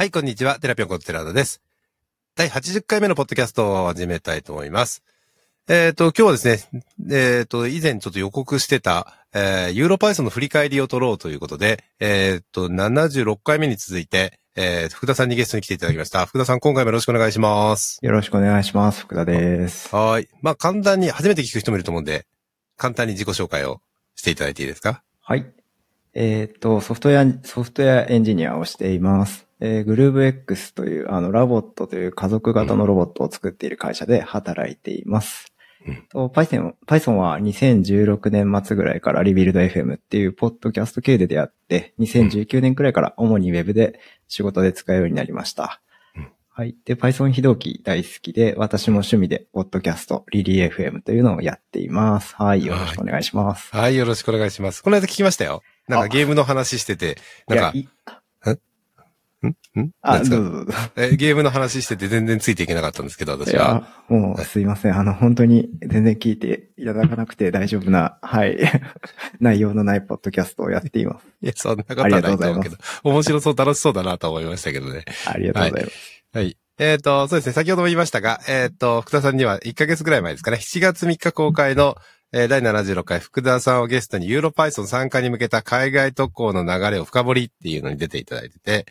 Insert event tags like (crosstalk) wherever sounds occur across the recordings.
はい、こんにちは。テラピョンこと寺田です。第80回目のポッドキャストを始めたいと思います。えっ、と、今日はですね、えっ、と、以前ちょっと予告してた、えー、ユーロパイソンの振り返りを取ろうということで、えっ、と、76回目に続いて、えー、福田さんにゲストに来ていただきました。福田さん、今回もよろしくお願いします。よろしくお願いします。福田です。はい。まあ、簡単に、初めて聞く人もいると思うんで、簡単に自己紹介をしていただいていいですか？はい。えっ、と、ソフトウェア、ソフトウェアエンジニアをしています。えー、 GROOVE X という、あの、 LOVOT という家族型のロボットを作っている会社で働いています。うんと Python, Python は2016年末ぐらいからリビルド FM っていうポッドキャスト系で出会って、2019年くらいから主に Web で仕事で使うようになりました。うんはい。で、Python 非同期大好きで、私も趣味で、ポッドキャスト、リリー FM というのをやっています。はい。よろしくお願いします。はい、よろしくお願いします。この間聞きましたよ。なんかあゲームの話してて、なんかん？ん？あ、どうぞ。えゲームの話してて全然ついていけなかったんですけど、い私は。や、もうすいません。あの、本当に全然聞いていただかなくて大丈夫な、(laughs) はい。(laughs) 内容のないポッドキャストをやっています。いや、そんなことはないと思うけど、面白そう、楽しそうだなと思いましたけどね。ありがとうございます。はい。えっ、と、そうですね、先ほども言いましたが、えっ、と、福田さんには1ヶ月ぐらい前ですかね、7月3日公開の、えー第76回福田さんをゲストにユーロパイソン参加に向けた海外特攻の流れを深掘りっていうのに出ていただいてて、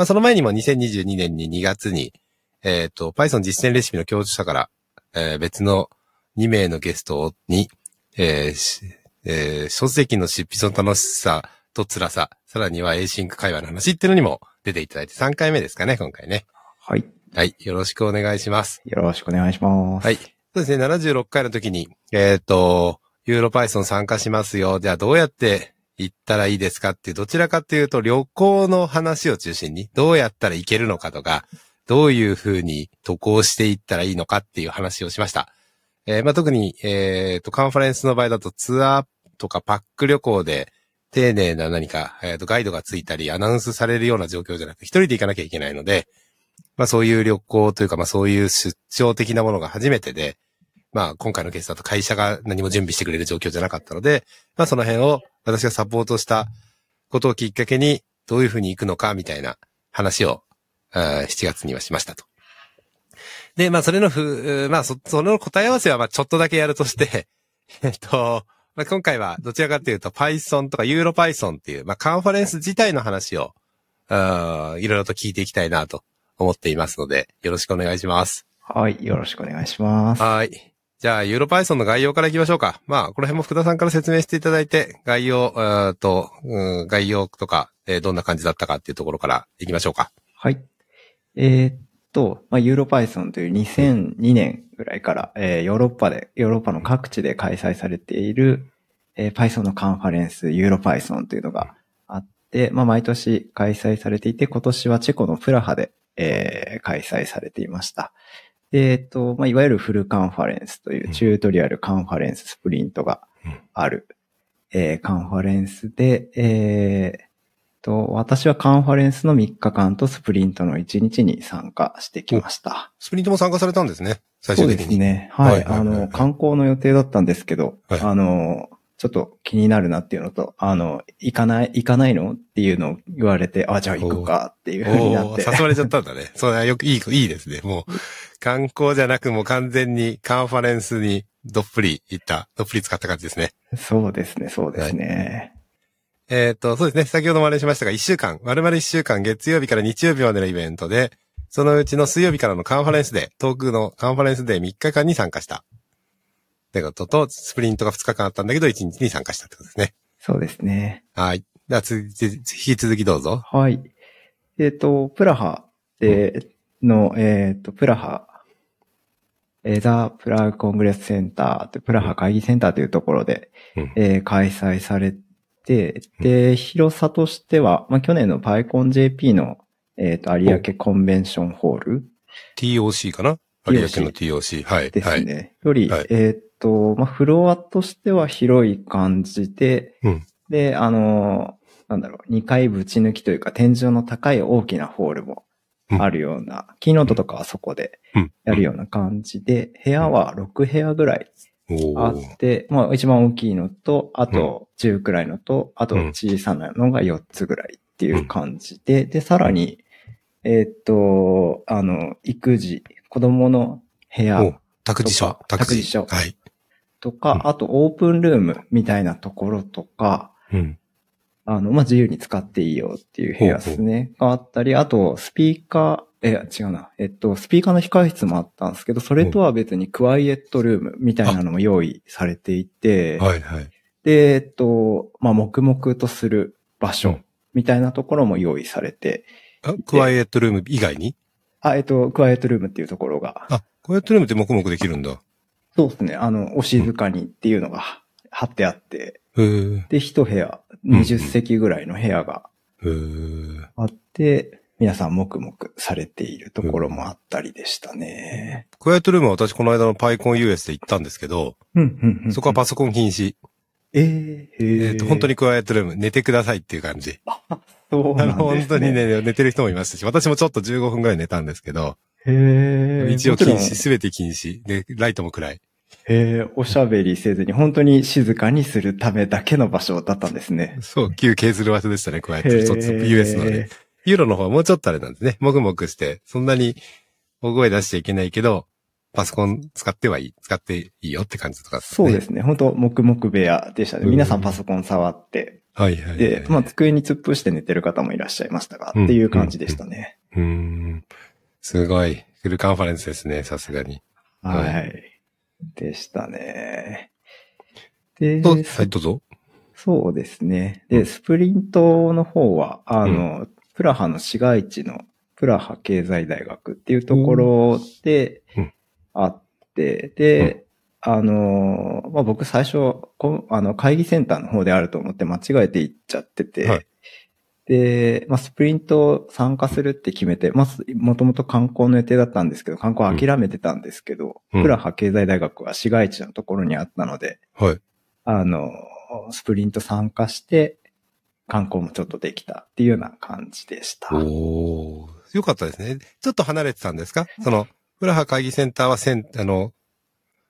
まあその前にも2022年に2月に、えっ、と、Python 実践レシピの教授者から、えー別の2名のゲストに、えーしえー書籍の執筆の楽しさと辛さ、さらには Async 会話の話っていうのにも出ていただいて3回目ですかね、今回ね。はい。はい。よろしくお願いします。よろしくお願いします。はい。そうですね。76回の時に、えっ、と、ユーロパイソン参加しますよ。じゃあどうやって行ったらいいですかっていう、どちらかっていうと旅行の話を中心に、どうやったら行けるのかとか、どういうふうに渡航していったらいいのかっていう話をしました。えーまあ、特に、えっ、と、カンファレンスの場合だとツアーとかパック旅行で、丁寧な何か、えーと、ガイドがついたり、アナウンスされるような状況じゃなくて、一人で行かなきゃいけないので、まあそういう旅行というか、まあそういう出張的なものが初めてで、まあ今回のケースだと会社が何も準備してくれる状況じゃなかったので、まあその辺を私がサポートしたことをきっかけに、どういうふうに行くのかみたいな話を、あー7月にはしましたと。で、まあそれのふ、まあそ、その答え合わせはまあちょっとだけやるとして、(laughs) えっと、まあ、今回はどちらかというと Python とか EuroPython っていう、まあカンファレンス自体の話を、いろいろと聞いていきたいなと思っていますので、よろしくお願いします。はい。よろしくお願いします。はい。じゃあ、ユーロパイソンの概要からいきましょうか。まあ、この辺も福田さんから説明していただいて、概要、えっと、うん概要とか、えーどんな感じだったかっていうところからいきましょうか。はい。えーっと、まあ、ユーロパイソンという2002年ぐらいから、えーヨーロッパで、ヨーロッパの各地で開催されている、えー Python のカンファレンス、 EuroPython というのがあって、まあ、毎年開催されていて、今年はチェコのプラハで、えー開催されていました。でえーっと、まあ、いわゆるフルカンファレンスというチュートリアルカンファレンススプリントがある、えーカンファレンスで、えーと、私はカンファレンスの3日間とスプリントの1日に参加してきました。スプリントも参加されたんですね。最そうで終的に。すね。はい。はいはいはいはいあの、観光の予定だったんですけど、はいあの、ちょっと気になるなっていうのと、あの、行かない、行かないのっていうのを言われて、あ、じゃあ行くかっていうふうになって。誘われちゃったんだね。(laughs) そうだ、よく、いい、いいですね。もう、観光じゃなくもう完全にカンファレンスにどっぷり行った、どっぷり使った感じですね。そうですね、そうですね。えっ、と、そうですね。先ほどもあれしましたが、1週間、丸々1週間、月曜日から日曜日までのイベントで、そのうちの水曜日からのカンファレンスデー、遠くのカンファレンスデー3日間に参加した。ってことと、スプリントが2日間あったんだけど、1日に参加したってことですね。そうですね。はい。では、引き続きどうぞ。はい。えっ、と、プラハで、の、えっ、と、プラハ、えーザ・プラグコングレスセンタープラハ会議センターというところで、うんえー開催されて、で、広さとしては、まあ、去年の PyConJP の、えっ、と、有明コンベンションホール TOC かな？有明の TOC。はい。ですね。より、はいえっ、と、まあ、フロアとしては広い感じで、うん。で、あの、なんだろう、2階ぶち抜きというか、天井の高い大きなホールもあるような、キーノートとかはそこでうん。やるような感じで、部屋は6部屋ぐらいおあーって、まあ一番大きいのと、あと10くらいのと、あとうん。小さなのが4つぐらいっていう感じで、で、さらに、えーっと、あの、育児、子供の部屋お託児所。託児所。はい。とか、うんあとオープンルームみたいなところとか、うん。あの、まあ、自由に使っていいよっていう部屋ですね。があったり、あと、スピーカー、え、違うな。えっと、スピーカーの控室もあったんですけど、それとは別にクワイエットルームみたいなのも用意されていて、はいはい。で、えっと、まあ、黙々とする場所うんみたいなところも用意されて、あ、クワイエットルーム以外に？あ、えっと、クワイエットルームっていうところが、あ、クワイエットルームって黙々できるんだ。そうですね、あの、お静かにっていうのが貼ってあって、で、一部屋、20席ぐらいの部屋があって、皆さん黙々されているところもあったりでしたね。クワイエットルームは私この間の PyConUS で行ったんですけど。そこはパソコン禁止。えー、えへっと、本当にクワイエットルーム、寝てくださいっていう感じ。そうなんです、ね。本当に。ね、寝てる人もいましたし、私もちょっと15分ぐらい寝たんですけど、へー一応禁止、すべて禁止。で、ライトも暗い。へーおしゃべりせずに、本当に静かにするためだけの場所だったんですね。そう、旧削る場所でしたね、クワイエットルーム。一つ US のね。ユーロの方はもうちょっとあれなんですね。もぐもぐして、そんなに大声出しちゃいけないけど、パソコン使ってはいい、使っていいよって感じとか、そうですね。本当黙々部屋でしたね。うん。皆さんパソコン触って、はいはいはい。で、まあ机に突っ伏して寝てる方もいらっしゃいましたが、うん。っていう感じでしたね。うーん。すごい。フルカンファレンスですね、さすがに。ははい。でしたね。で、と、はい、どうぞ。そうですね。で、うんスプリントの方は、あの、プラハの市街地のプラハ経済大学っていうところでうんあって、で、あの、まあ、僕最初こ、あの、会議センターの方であると思って間違えて行っちゃってて、はいで、まあ、スプリント参加するって決めて、まず、もともと観光の予定だったんですけど、観光諦めてたんですけど、うんプラハ経済大学は市街地のところにあったので、はい。あの、スプリント参加して、観光もちょっとできたっていうような感じでした。おー。よかったですね。ちょっと離れてたんですか？その、プラハ会議センターはせん、あの、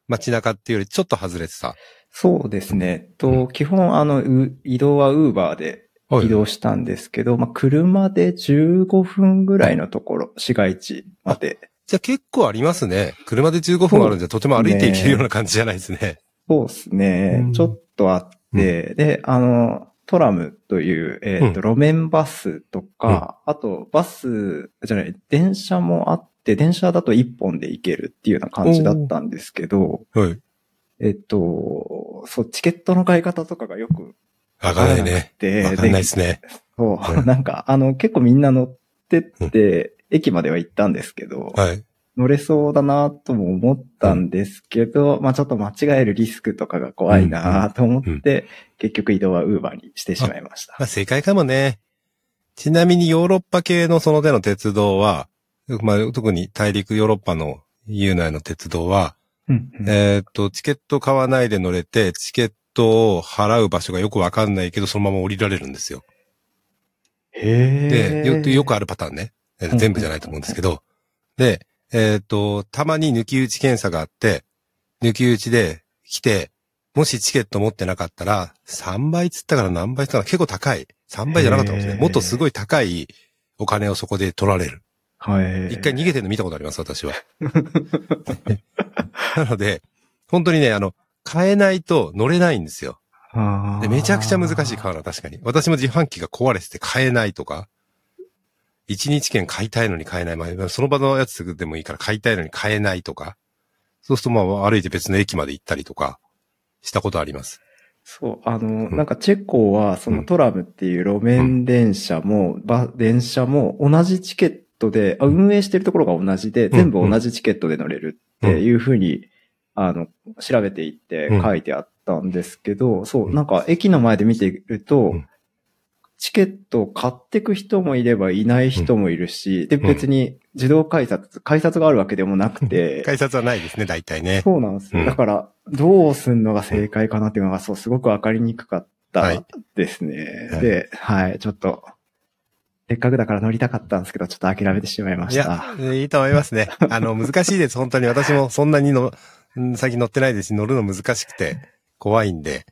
街中っていうよりちょっと外れてた。そうですね。えっと、基本、あの、う移動はウーバーではい移動したんですけど、まあ、車で15分ぐらいのところ、市街地まで。じゃあ結構ありますね。車で15分あるんじゃとても歩いていけるような感じじゃないですね。そうですね。うんちょっとあって、で、あの、トラムという、えっ、と、路面バスとか、あと、バス、じゃない、電車もあって、電車だと1本で行けるっていうような感じだったんですけど、はい。えっと、そう、チケットの買い方とかがよくわかんないね。で、わかんないですね。そうう、ん (laughs) なんか、あの、結構みんな乗ってって、駅までは行ったんですけど、はい。乗れそうだなとも思ったんですけど、まあちょっと間違えるリスクとかが怖いなと思って、結局移動はウーバーにしてしまいました。まあ正解かもね。ちなみにヨーロッパ系のその手の鉄道は、まあ特に大陸ヨーロッパの EU 内の鉄道は、うんうんえーっと、チケット買わないで乗れて、チケットを払う場所がよくわかんないけど、そのまま降りられるんですよ。へで、よーよくあるパターンね。えー全部じゃないと思うんですけど。で、えーっと、たまに抜き打ち検査があって、抜き打ちで来て、もしチケット持ってなかったら、3倍つったから何倍つったかな結構高い。3倍じゃなかったんですね。へーもっとすごい高いお金をそこで取られる。はい。一回逃げてるの見たことあります、私は。(laughs) なので、本当にね、あの、買えないと乗れないんですよ。でめちゃくちゃ難しい買うのは確かに。私も自販機が壊れてて買えないとか、一日券買いたいのに買えない。まあ、その場のやつでもいいから買いたいのに買えないとか。そうするとまあ歩いて別の駅まで行ったりとか、したことあります。そう、あの、んなんかチェコは、そのトラムっていう路面電車も、バ電車も同じチケットで、あ運営してるところが同じで、ん全部同じチケットで乗れるっていうふうに、あの、調べていってうん書いてあったんですけど、そうう、んなんか駅の前で見ていると、うんチケットを買ってく人もいればいない人もいるし、で、ん別に自動改札、改札があるわけでもなくて、改札はないですね、大体ね。そうなんですだから、どうすんのが正解かなっていうのが、そう、すごくわかりにくかったはいですね。はいで、はい、ちょっと、せっかくだから乗りたかったんですけど、ちょっと諦めてしまいまいやした。、いいと思いますね。あの、難しいです、本当に。私もそんなにの、うん先乗ってないですし、乗るの難しくて怖いんで、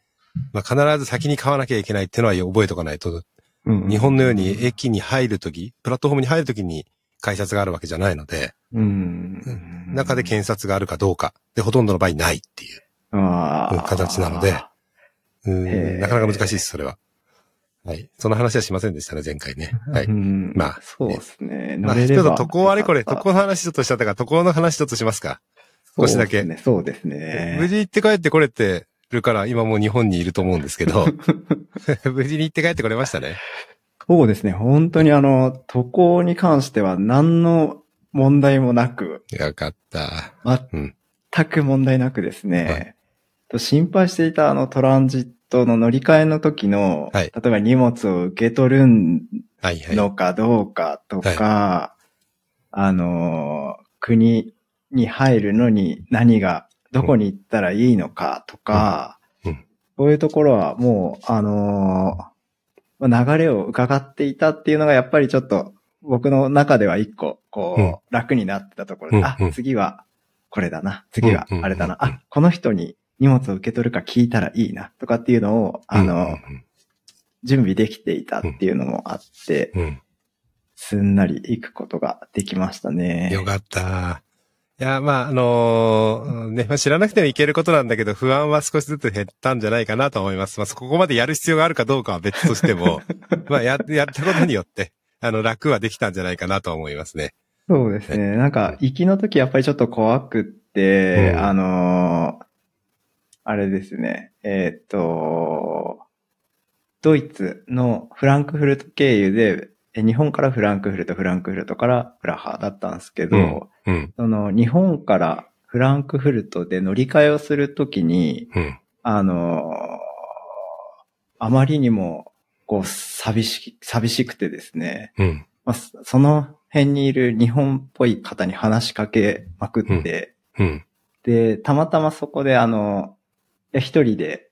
まあ、必ず先に買わなきゃいけないっていうのは覚えとかないと、うん日本のように駅に入るとき、プラットフォームに入るときに改札があるわけじゃないので、うん。中で検察があるかどうか。で、ほとんどの場合ないっていう形なのでなかなか難しいです、それは。はい。その話はしませんでしたね、前回ね。はい。うんまあそうですね。まあ、ちょっと渡航あれこれ、渡航の話ちょっとしちゃったから、渡航の話ちょっとしますか。少しだけそうですね。無事行って帰ってこれてるから、今もう日本にいると思うんですけど、(laughs) 無事に行って帰ってこれましたね。そうですね。本当にあの、渡航に関しては何の問題もなく、よかった。うん全く問題なくですね、はいと心配していたあのトランジットの乗り換えの時の、はい例えば荷物を受け取るはいはい。のかどうかとか、あの、国に入るのに何が、どこに行ったらいいのかとか、うん。うん。そういうところはもう、あのまあ流れを伺っていたっていうのがやっぱりちょっと僕の中では一個、こう、うん。楽になってたところ。で、あ次はこれだな、次はあれだな、あ、この人に荷物を受け取るか聞いたらいいな、とかっていうのを、あの、うん準備できていたっていうのもあって、すんなり行くことができましたね。よかった。いや、まあ、あのーね、まあ、知らなくてもいけることなんだけど、不安は少しずつ減ったんじゃないかなと思います。まあ、ここまでやる必要があるかどうかは別としても、(laughs) まあ、や、やったことによって、あの、楽はできたんじゃないかなと思いますね。そうですね。なんか、行きの時やっぱりちょっと怖くって、うんあのーあれですね。えーっと、ドイツのフランクフルト経由で、え日本からフランクフルト、フランクフルトからプラハだったんですけど、うんうん。その日本からフランクフルトで乗り換えをするときに、うん。あのーあまりにも、こう、寂し、寂しくてですね、うん。まあ、そその辺にいる日本っぽい方に話しかけまくって、うん。で、たまたまそこであの、一人で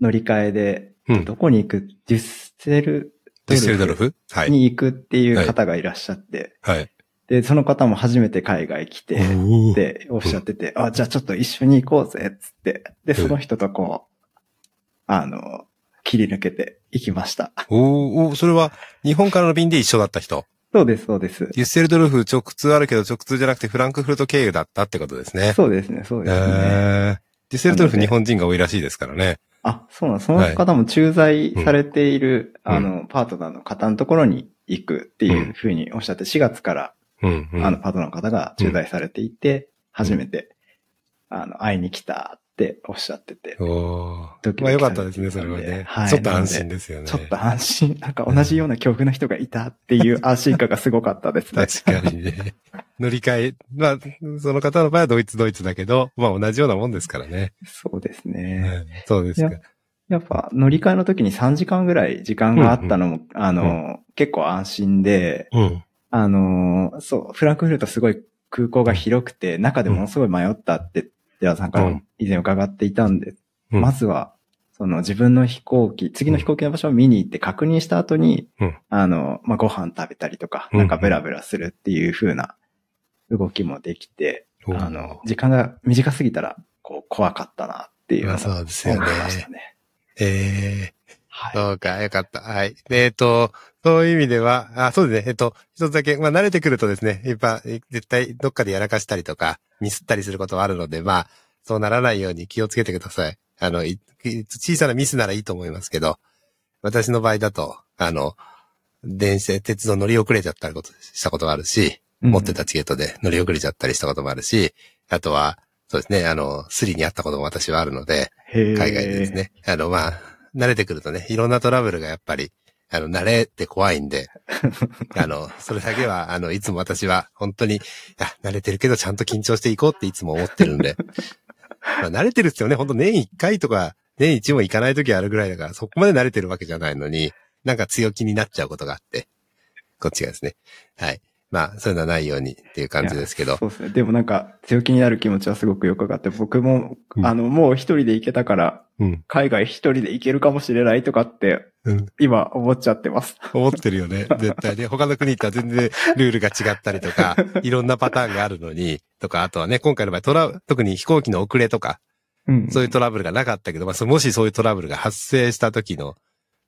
乗り換えで、うん。どこに行くデュッセルデュッセルドルフ？はい。に行くっていう方がいらっしゃって、はい。で、その方も初めて海外来て、おーっておっしゃってて、あ、じゃあちょっと一緒に行こうぜ、つって。で、うんその人とこう、あの、切り抜けて行きました。おーおーそれは、日本からの便で一緒だった人？そうです、そうです。デュッセルドルフ直通あるけど直通じゃなくてフランクフルト経由だったってことですね。そうですね、そうえですね。ー、デュッセルドルフ日本人が多いらしいですからね。あ、そうなんその方も駐在されている、うん。あの、パートナーの方のところに行くっていうふうにおっしゃって、4月から、うん、うん。あの、パートナーの方が駐在されていて、初めて、あの、会いに来たっておっしゃってて、おドキドキーまあよかったですね、それはね。はいちょっと安心ですよね。ちょっと安心、なんか同じような恐怖の人がいたっていう安心感がすごかったですね。確かにね。(laughs) 乗り換え、まあ、その方の場合はドイツドイツだけど、まあ同じようなもんですからね。そうですうね。んそうですか。やっぱ乗り換えの時に3時間ぐらい時間があったのも、あの、結構安心で、うん。あの、そう、フランクフルトすごい空港が広くて、中でものすごい迷ったって、ではさんからうん以前伺っていたんで、うんまずは、その自分の飛行機、次の飛行機の場所を見に行って確認した後に、うんあの、まあ、ご飯食べたりとか、うんなんかブラブラするっていう風な動きもできて、あの、時間が短すぎたら、こう、怖かったなっていうのまあをそうですよね思いましたね。ええはい。そうか、よかった。はい。でえっと、そういう意味では、あ、そうですね。えっと、一つだけ、まあ慣れてくるとですね、やっぱ、絶対どっかでやらかしたりとか、ミスったりすることはあるので、まあ、そうならないように気をつけてください。あの、い小さなミスならいいと思いますけど、私の場合だと、あの、電車、鉄道乗り遅れちゃったこと、したことがあるし、持ってたチケットで乗り遅れちゃったりしたこともあるし、あとは、そうですね、あの、スリにあったことも私はあるので、海海外でです。ね。あの、まあ、慣れてくるとね、いろんなトラブルがやっぱり、あの、慣れって怖いんで、(laughs) あの、それだけは、あの、いつも私は本当に、あ、慣れてるけどちゃんと緊張していこうっていつも思ってるんで、(laughs) まあ、慣れてるっすよね。本当年一回とか、年一も行かない時あるぐらいだから、そこまで慣れてるわけじゃないのに、なんか強気になっちゃうことがあって、こっちがですね。はい。まあ、そういうのはないようにっていう感じですけど。そうですね。でもなんか、強気になる気持ちはすごくよくわかって、僕も、うんあの、もう一人で行けたから、うん。海外一人で行けるかもしれないとかって、うん。今思っちゃってます。思ってるよね。(laughs) 絶対ね。他の国行ったら全然ルールが違ったりとか、(laughs) いろんなパターンがあるのに、とか、あとはね、今回の場合トラ、特に飛行機の遅れとか、うんそういうトラブルがなかったけど、まあ、そもしそういうトラブルが発生した時の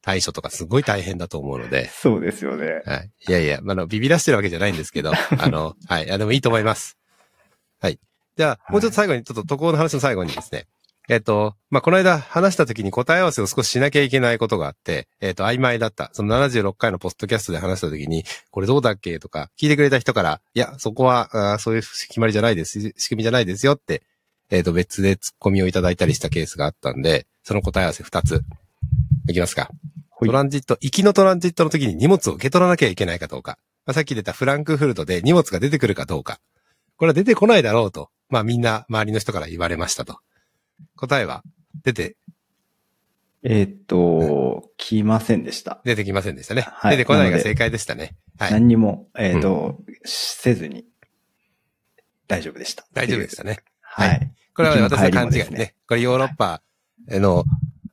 対処とかすごい大変だと思うので、そうですよね。はい。いやいや、まああの、ビビらしてるわけじゃないんですけど、(laughs) あの、はい。いや、でもいいと思います。はい。じゃあ、もうちょっと最後に、ちょっと渡航の話の最後にですね。えっと、まあ、この間話した時に答え合わせを少ししなきゃいけないことがあって、えっと、曖昧だった。その76回のポストキャストで話した時に、これどうだっけとか、聞いてくれた人から、いや、そこは、あーそういう決まりじゃないです。仕組みじゃないですよって、えっと、別でツッコミをいただいたりしたケースがあったんで、その答え合わせ2つ。いきますか。トランジット、行きのトランジットの時に荷物を受け取らなきゃいけないかどうか。まあ、さっき出たフランクフルトで荷物が出てくるかどうか。これは出てこないだろうと。まあみんな周りの人から言われましたと。答えは出て、えーっと、来ませんでした。出てきませんでしたね。はい出てこないが正解でしたね。はい。何にも、えーっと、せずに、大丈夫でした。大丈夫でしたね。ははいい。これは私の勘違いねね。これヨーロッパの、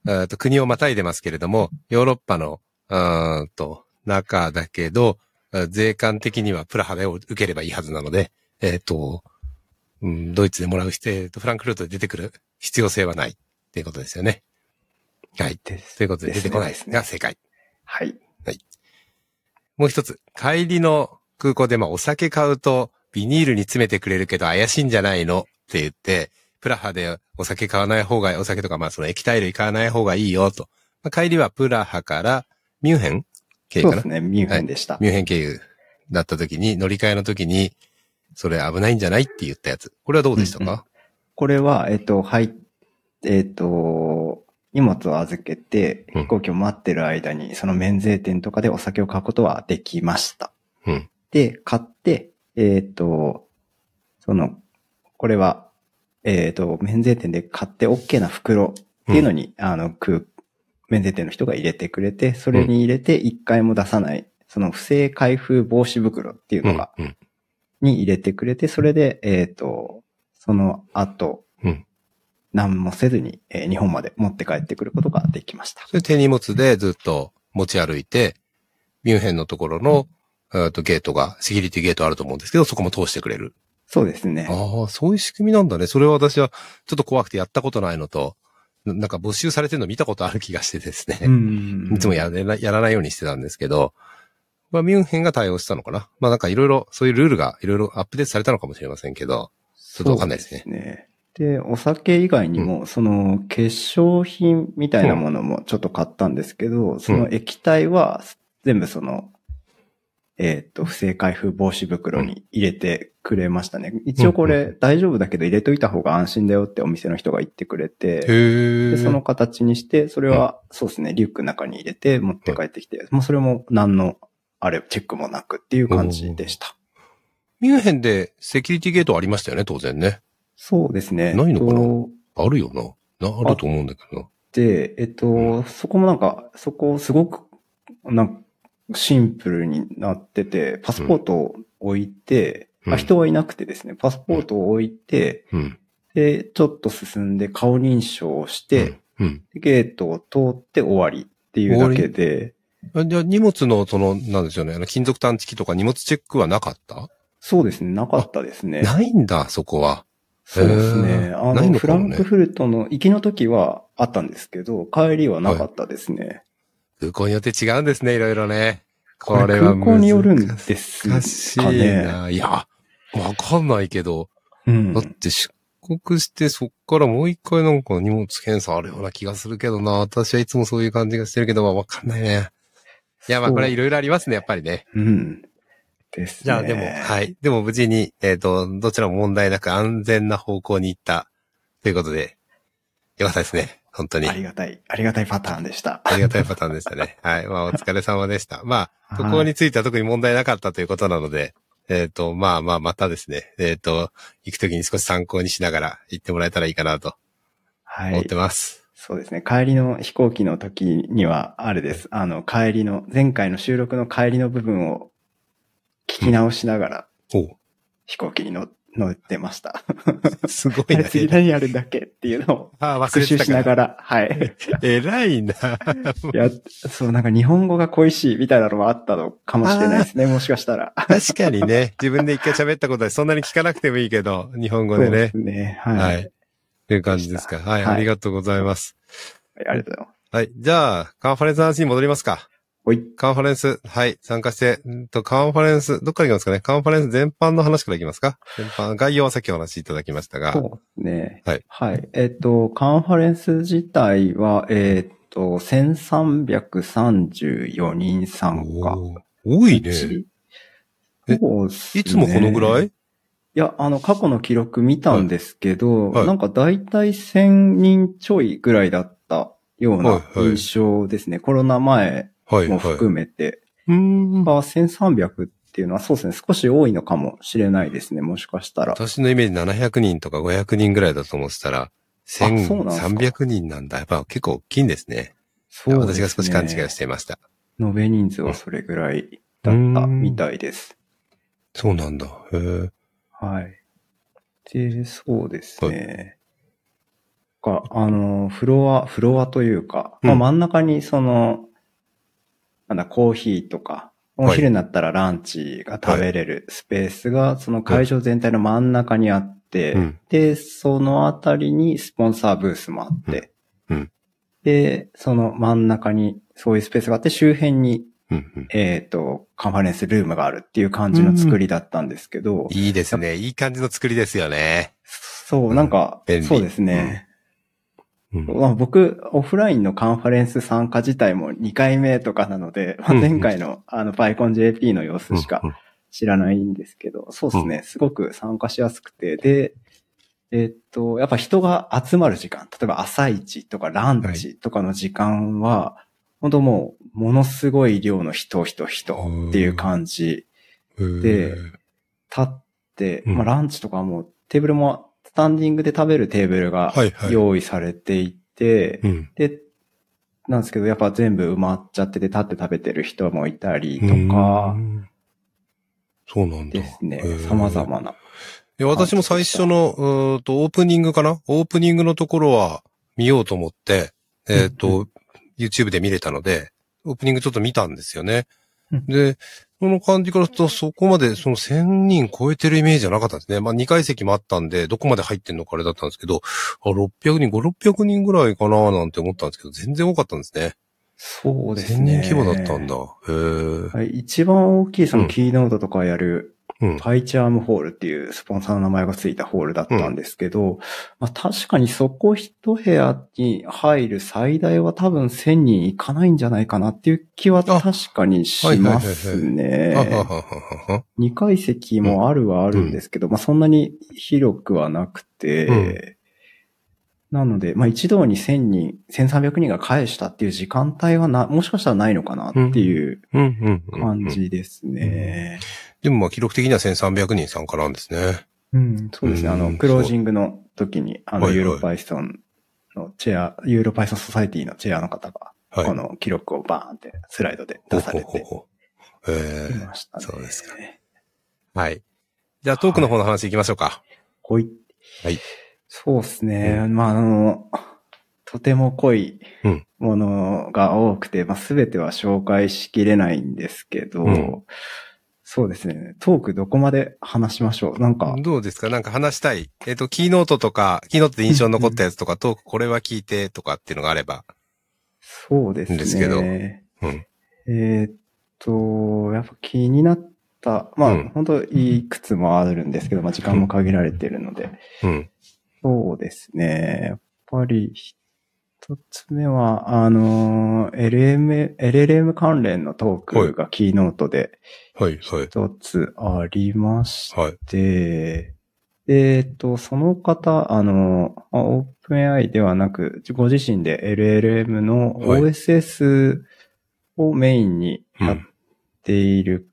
えーと国をまたいでますけれども、ヨーロッパの、うーんと、中だけど、えー税関的にはプラハで受ければいいはずなので、えっ、と、うん、ドイツでもらう必要、えーとフランクフルトで出てくる必要性はないっていうことですよね。はい。ということで出てこないですねが正解。はい。もう一つ、帰りの空港でまあお酒買うとビニールに詰めてくれるけど怪しいんじゃないの？って言って、プラハでお酒買わない方が、お酒とかまあその液体類買わない方がいいよと。まあ、帰りはプラハからミュンヘン経由かな？そうですね、ミュンヘンでした。ミュンヘン経由だった時に、乗り換えの時に、それ危ないんじゃないって言ったやつ。これはどうでしたか、うんこれは、えっと、はい、えっと、荷物を預けて、うん飛行機を待ってる間に、その免税店とかでお酒を買うことはできました。うん。で、買って、えっと、その、これは、えっと、免税店で買って OK な袋っていうのに、あの、空、免税店の人が入れてくれて、それに入れて一回も出さない、その不正開封防止袋っていううんのが、うん。に入れてくれて、それで、えっ、と、その後、うん何もせずに、えー日本まで持って帰ってくることができました。それ手荷物でずっと持ち歩いて、ミュンヘンのところの、えーとゲートが、セキュリティゲートあると思うんですけど、そこも通してくれる。そうですね。ああ、そういう仕組みなんだね。それは私はちょっと怖くてやったことないのと、ななんか募集されてるの見たことある気がしてですね。んいつもやらないやらないようにしてたんですけど、まあ、ミュンヘンが対応したのかな。まあなんかいろいろ、そういうルールがいろいろアップデートされたのかもしれませんけど、ちょっとわかんないですねそうね。で、お酒以外にも、その、化粧品みたいなものもちょっと買ったんですけど、その液体は全部その、えっ、と、不正開封防止袋に入れてくれましたね。一応これ大丈夫だけど入れといた方が安心だよってお店の人が言ってくれて、へで、え。その形にして、それは、そうですね、リュックの中に入れて持って帰ってきて、もうそれも何の、あれ、チェックもなくっていう感じでした。ミュンヘンでセキュリティゲートありましたよね、当然ね。そうですね。ないのかな？とあるよな。な、あると思うんだけどな。で、えっと、そこもなんか、そこすごく、なんか、シンプルになってて、パスポートを置いて、うんあ人はいなくてですね、パスポートを置いて、うん。で、ちょっと進んで顔認証をして、ゲートを通って終わりっていうだけで、あじゃあ荷物の、その、なんですよね、金属探知機とか荷物チェックはなかった？そうですね、なかったですね。ないんだ、そこは。そうですね。あの、のねフランクフルトの行きの時はあったんですけど、帰りはなかったですね。空港によって違うんですね、いろいろね。これ空港によるんです難しいかね。な。いや、わかんないけど、うんだって出国してそっからもう一回なんか荷物検査あるような気がするけどな。私はいつもそういう感じがしてるけど、まあわかんないね。いや、まあこれはいろいろありますね、やっぱりね。うん。ですね。じゃあでも、はい。でも無事に、えっ、と、どちらも問題なく安全な方向に行ったということで、よかったですね。本当に。ありがたい、ありがたいパターンでした。ありがたいパターンでしたね。(laughs) はい。まあ、お疲れ様でした。まあ、はい渡航については特に問題なかったということなので、えっ、と、まあまあ、またですね、えっ、と、行くときに少し参考にしながら行ってもらえたらいいかなとはい思って。ます。そうですね。帰りの飛行機の時には、あれです。あの、帰りの、前回の収録の帰りの部分を聞き直しながら飛行機に乗乗ってました。(laughs) すごいな。(laughs) 次何やるんだっけっていうのを復習。しながら、はい。(laughs) 偉いな。いや、そう、なんか日本語が恋しいみたいなのもあったのかもしれないですね。もしかしたら。確かにね、自分で一回喋ったことでそんなに聞かなくてもいいけど、日本語でねそうで。すね。はい。はい。という感じですか。はい、はいありがとうございます。はいありがとうございます。はい。じゃあ、カンファレンスの話に戻りますか。おい。カンファレンス、はい、参加して、んと、カンファレンス、どっからいきますかね？カンファレンス全般の話からいきますか？全般、概要はさっきお話しいただきましたが。そうですね。はい。はい。えっ、と、カンファレンス自体は、えっ、と、1334人参加。多いね。えねいつもこのぐらい？いや、あの、過去の記録見たんですけど、はいはいなんか大体1000人ちょいぐらいだったようなはいはい印象ですね。コロナ前はい、もはい。含めて。うーん。あ1300っていうのはそうですね、少し多いのかもしれないですね、もしかしたら。私のイメージ700人とか500人ぐらいだと思ってたら、そうなんですか1300人なんだ。やっぱ結構大きいんですね。そうですね私が少し勘違いしていました。延べ人数はそれぐらいだったみたいです。そうなんだ。へえ。はい。で、そうですね。か、あの、フロア、フロアというか、まあうん真ん中にその、なんだ、コーヒーとか、お昼になったらランチが食べれるスペースが、その会場全体の真ん中にあって、うんで、そのあたりにスポンサーブースもあって、うんうんで、その真ん中にそういうスペースがあって、周辺に。えっ、と、カンファレンスルームがあるっていう感じの作りだったんですけど、いいですね。いい感じの作りですよね。そう、なんかそうですね。うん。まあ、僕、オフラインのカンファレンス参加自体も2回目とかなので、まあうん。前回のあの PyConJP の様子しか知らないんですけど、そうですね、すごく参加しやすくて、で、えっと、やっぱ人が集まる時間、例えば朝一とかランチとかの時間は、本当もう、ものすごい量の人、人、人っていう感じでへ立って、うん。まあランチとかもテーブルもスタンディングで食べるテーブルがはいはい用意されていて、えうん。で、なんですけど、やっぱ全部埋まっちゃってて立って食べてる人もいたりとうかん。そうなんだ。ですね様々な。私も最初の、うーんと、オープニングかな？オープニングのところは見ようと思って、えっ、と、YouTube で見れたので、オープニングちょっと見たんですよね。うんで、その感じからすると、そこまでその1000人超えてるイメージじゃなかったんですね。まあ2階席もあったんで、どこまで入ってんのかあれだったんですけど、あ、600人、5、600人ぐらいかななんて思ったんですけど、全然多かったんですね。1000そうですね。人規模だったんだ。へえ。はい、一番大きいそのキーノートとかやる、うん。パイチャームホールっていうスポンサーの名前がついたホールだったんですけど、まあ確かにそこ一部屋に入る最大は多分1000人いかないんじゃないかなっていう気は確かにしますね。ははははは。2階席もあるはあるんですけど、まあそんなに広くはなくて、うんなので、まあ一堂に1000人、1300人が返したっていう時間帯はな、もしかしたらないのかなっていううんうんうん。感じですね。でもまあ記録的には1300人参加なんですね。うん、そうですね。あの、うんクロージングの時に、あの、はいはいユーロパイソンのチェア、ユーロパイソンソサイティのチェアの方が、はい。この記録をバーンってスライドで出されてましたね。そうですかはい。じゃあトークの方の話行きましょうか。ほい。はい。そうですね。うまあ、あの、とても濃いうんものが多くて、まあ、すべては紹介しきれないんですけど、うんそうですね。トークどこまで話しましょう？なんか、どうですか？なんか話したい。えっ、と、キーノートとか、キーノートで印象に残ったやつとか、トークこれは聞いてとかっていうのがあれば。そうですね。ですけどうん。えーっと、やっぱ気になった、まあ、うん本当いくつもあるんですけど、まあ、時間も限られているので、うん。そうですね。やっぱり、一つ目は、あの、LM、LLM 関連のトークがキーノートではい、はい。一つありましはい。て、えっと、その方、あの、まあオープン AI ではなく、ご自身で LLM のはい OSS をメインにやっうん。ている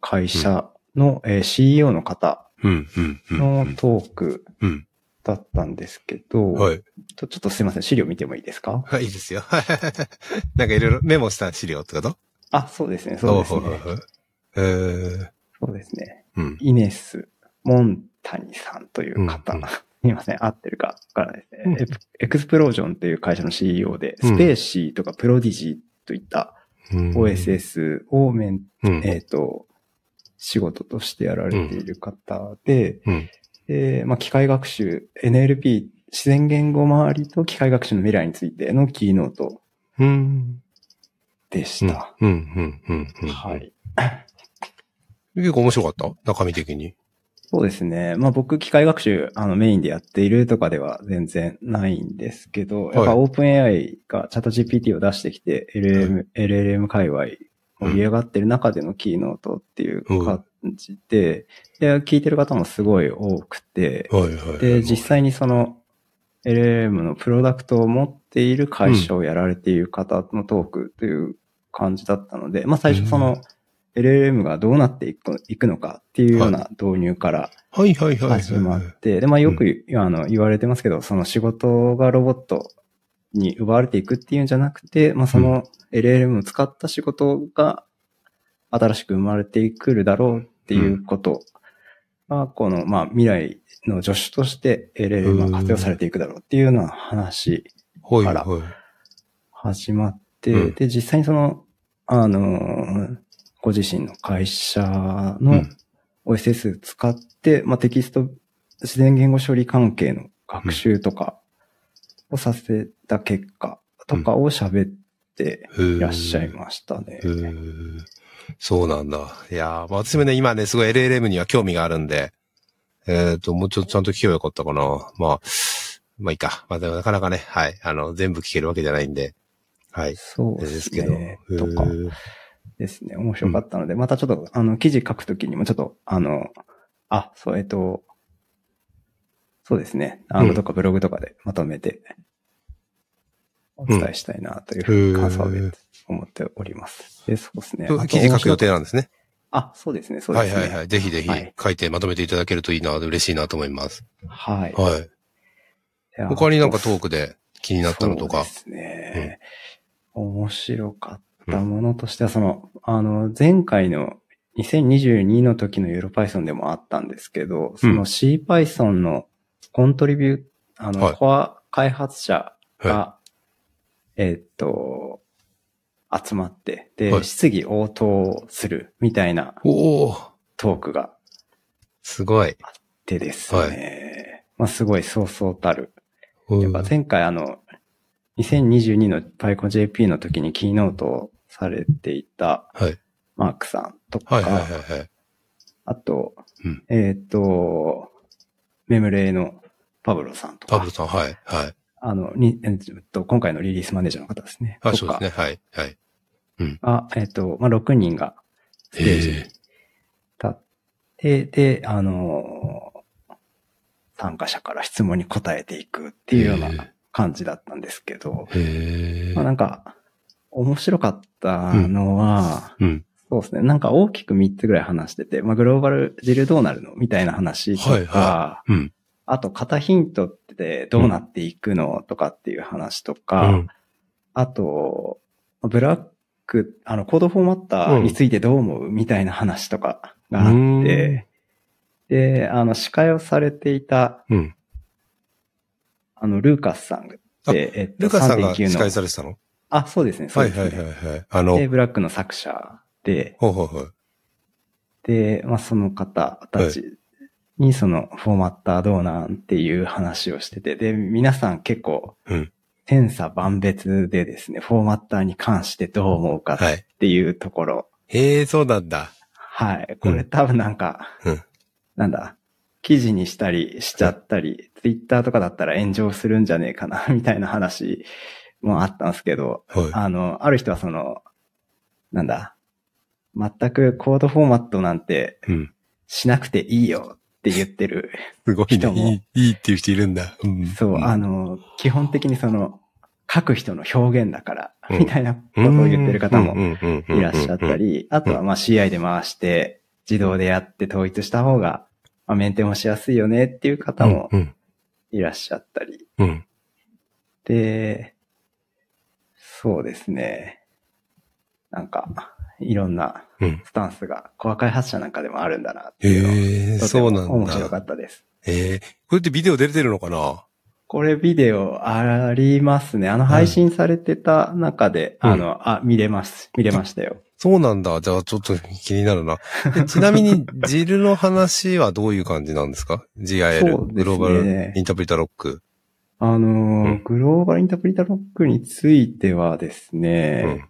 会社の、えー CEO の方。のトークうん。だったんですけど、はい。ちょちょっとすいません、資料見てもいいですか？はい、いいですよ。(laughs) なんかいろいろメモした資料ってこと？あ、そうですね、そうですね。えー、そうですね。うん。イネス・モンタニさんという方。うんうんすいません、合ってるかからですね、うんエクスプロージョンという会社の CEO で、うんスペーシーとかプロディジーといったうん OSS をメン、うん。えっ、と、仕事としてやられている方で、うん。でまあ、機械学習、NLP、自然言語周りと機械学習の未来についてのキーノートでした。。はい。結構面白かった？中身的に。そうですね。まあ僕、機械学習、あの、メインでやっているとかでは全然ないんですけど、やっぱはい OpenAI がチャット GPT を出してきて、LLM、LLM 界隈盛り上がってる中でのキーノートっていう感じで、で、聞いてる方もすごい多くて、はいはい。で、実際にその LLM のプロダクトを持っている会社をやられている方のトークという感じだったので、まあ最初その LLM がどうなっていくいくのかっていうような導入から。始まって、で、まあよく、あの言われてますけど、その仕事がロボットに奪われていくっていうんじゃなくて、まあその LLM を使った仕事が新しく生まれてくるだろうっていうことが、この、まあ未来の助手として LLM が活用されていくだろうっていうような話はいからはい。始まって、うん。で、実際にその、あの、ご自身の会社のうん OSS 使って、まあ、テキスト、自然言語処理関係の学習とかをさせた結果とかを喋っていらっしゃいましたね。へーそうなんだ。いやー、まあ私もね、今ね、すごい LLM には興味があるんで、えっ、と、もうちょっとちゃんと聞けばよかったかな。まあ、まあいいか。まあでもなかなかね、はい。あの、全部聞けるわけじゃないんで、はい。そうでですすけど。ね。とかですね。面白かったので、またちょっと、あの、記事書くときにもちょっと、あの、あ、そう、えっと、そうですね。あの、うんとかブログとかでまとめて、お伝えしたいなというふうに感想で思っております。で、そうですね。記事書く予定なんですね。あ、そうですね。そうですね。はいはいはい。ぜひぜひはい書いてまとめていただけるといいな、嬉しいなと思います。はい。はい。や他になんかトークで気になったのとか？そうで。すね。面白かったものとしては、その、あの、前回の2022の時の EuroPython でもあったんですけど、その CPython のコントリビュー、あの、はい。コア開発者が、はえーっと、集まって、で、はい。質疑応答するみたいなトークがすごい。でですね、まあすごいそうそうたる。うん。やっぱ前回あの、2022の PyConJP の時にキーノートをされていたはい。マークさんとか、はいはいはいはい。あと、うんえっ、と、メムレイのパブロさんとかパブロ、さん、はい。はい。あの、に、えっと、今回のリリースマネージャーの方ですね。あ、そうですね。はい。はい。が、えっ、と、まあ、6人がステージに立って、で、あの参加者から質問に答えていくっていうような感じだったんですけど、まあ、。なんか、面白かったのは、うん。そうですね。なんか大きく3つぐらい話してて、まあ、グローバルジルどうなるのみたいな話とか、はいはうん。あと、型ヒントってどうなっていくのとかっていう話とか、うんあと、ブラック、あの、コードフォーマッターについてどう思うみたいな話とかがあって、で、あの、司会をされていた、うん。あの、ルーカスさんで、えっと、ルカさんが3.9司会の、されてたの？あ、そうですね、そうですね。はいはいはいはい。あので、、ブラックの作者で、ほうほうほう。で、まあ、その方たちにそのフォーマッターどうなんっていう話をしてて、で、皆さん結構うん、千差万別でですね、フォーマッターに関してどう思うかっはい。ていうところ。へえ、そうなんだ。はい。これ多分なんか、うんなんだ、記事にしたりしちゃったり、ツイッターとかだったら炎上するんじゃねえかな、みたいな話もあったんですけど、はい。あの、ある人はその、なんだ、全くコードフォーマットなんてうん。しなくていいよって言ってる。すごいね。いい、いいっていう人いるんだ。うん。そう、あの、の、基本的にその、書く人の表現だから、うんみたいなことを言ってる方もいいらっしゃった。り、あとはまあ CI で回して、自動でやって統一した方が、まあ、メンテもしやすいよねっていう方もうん。いらっしゃったり。うん。で、そうですね。なんか、いろんなうん。スタンスが、コア開発者なんかでもあるんだなっていうのはへえ、とてもそうなん面白かだ。ったです。へえ、これってビデオ出てるのかな？これビデオありますね。あの配信されてた中で、うんあの、あ、見れます。見れましたよ。そうなんだ。じゃあちょっと気になるな。で (laughs) ちなみに、ジルの話はどういう感じなんですか ?GIL、ねグローバルインタープリタロック。あのーうんグローバルインタープリタロックについてはですうね、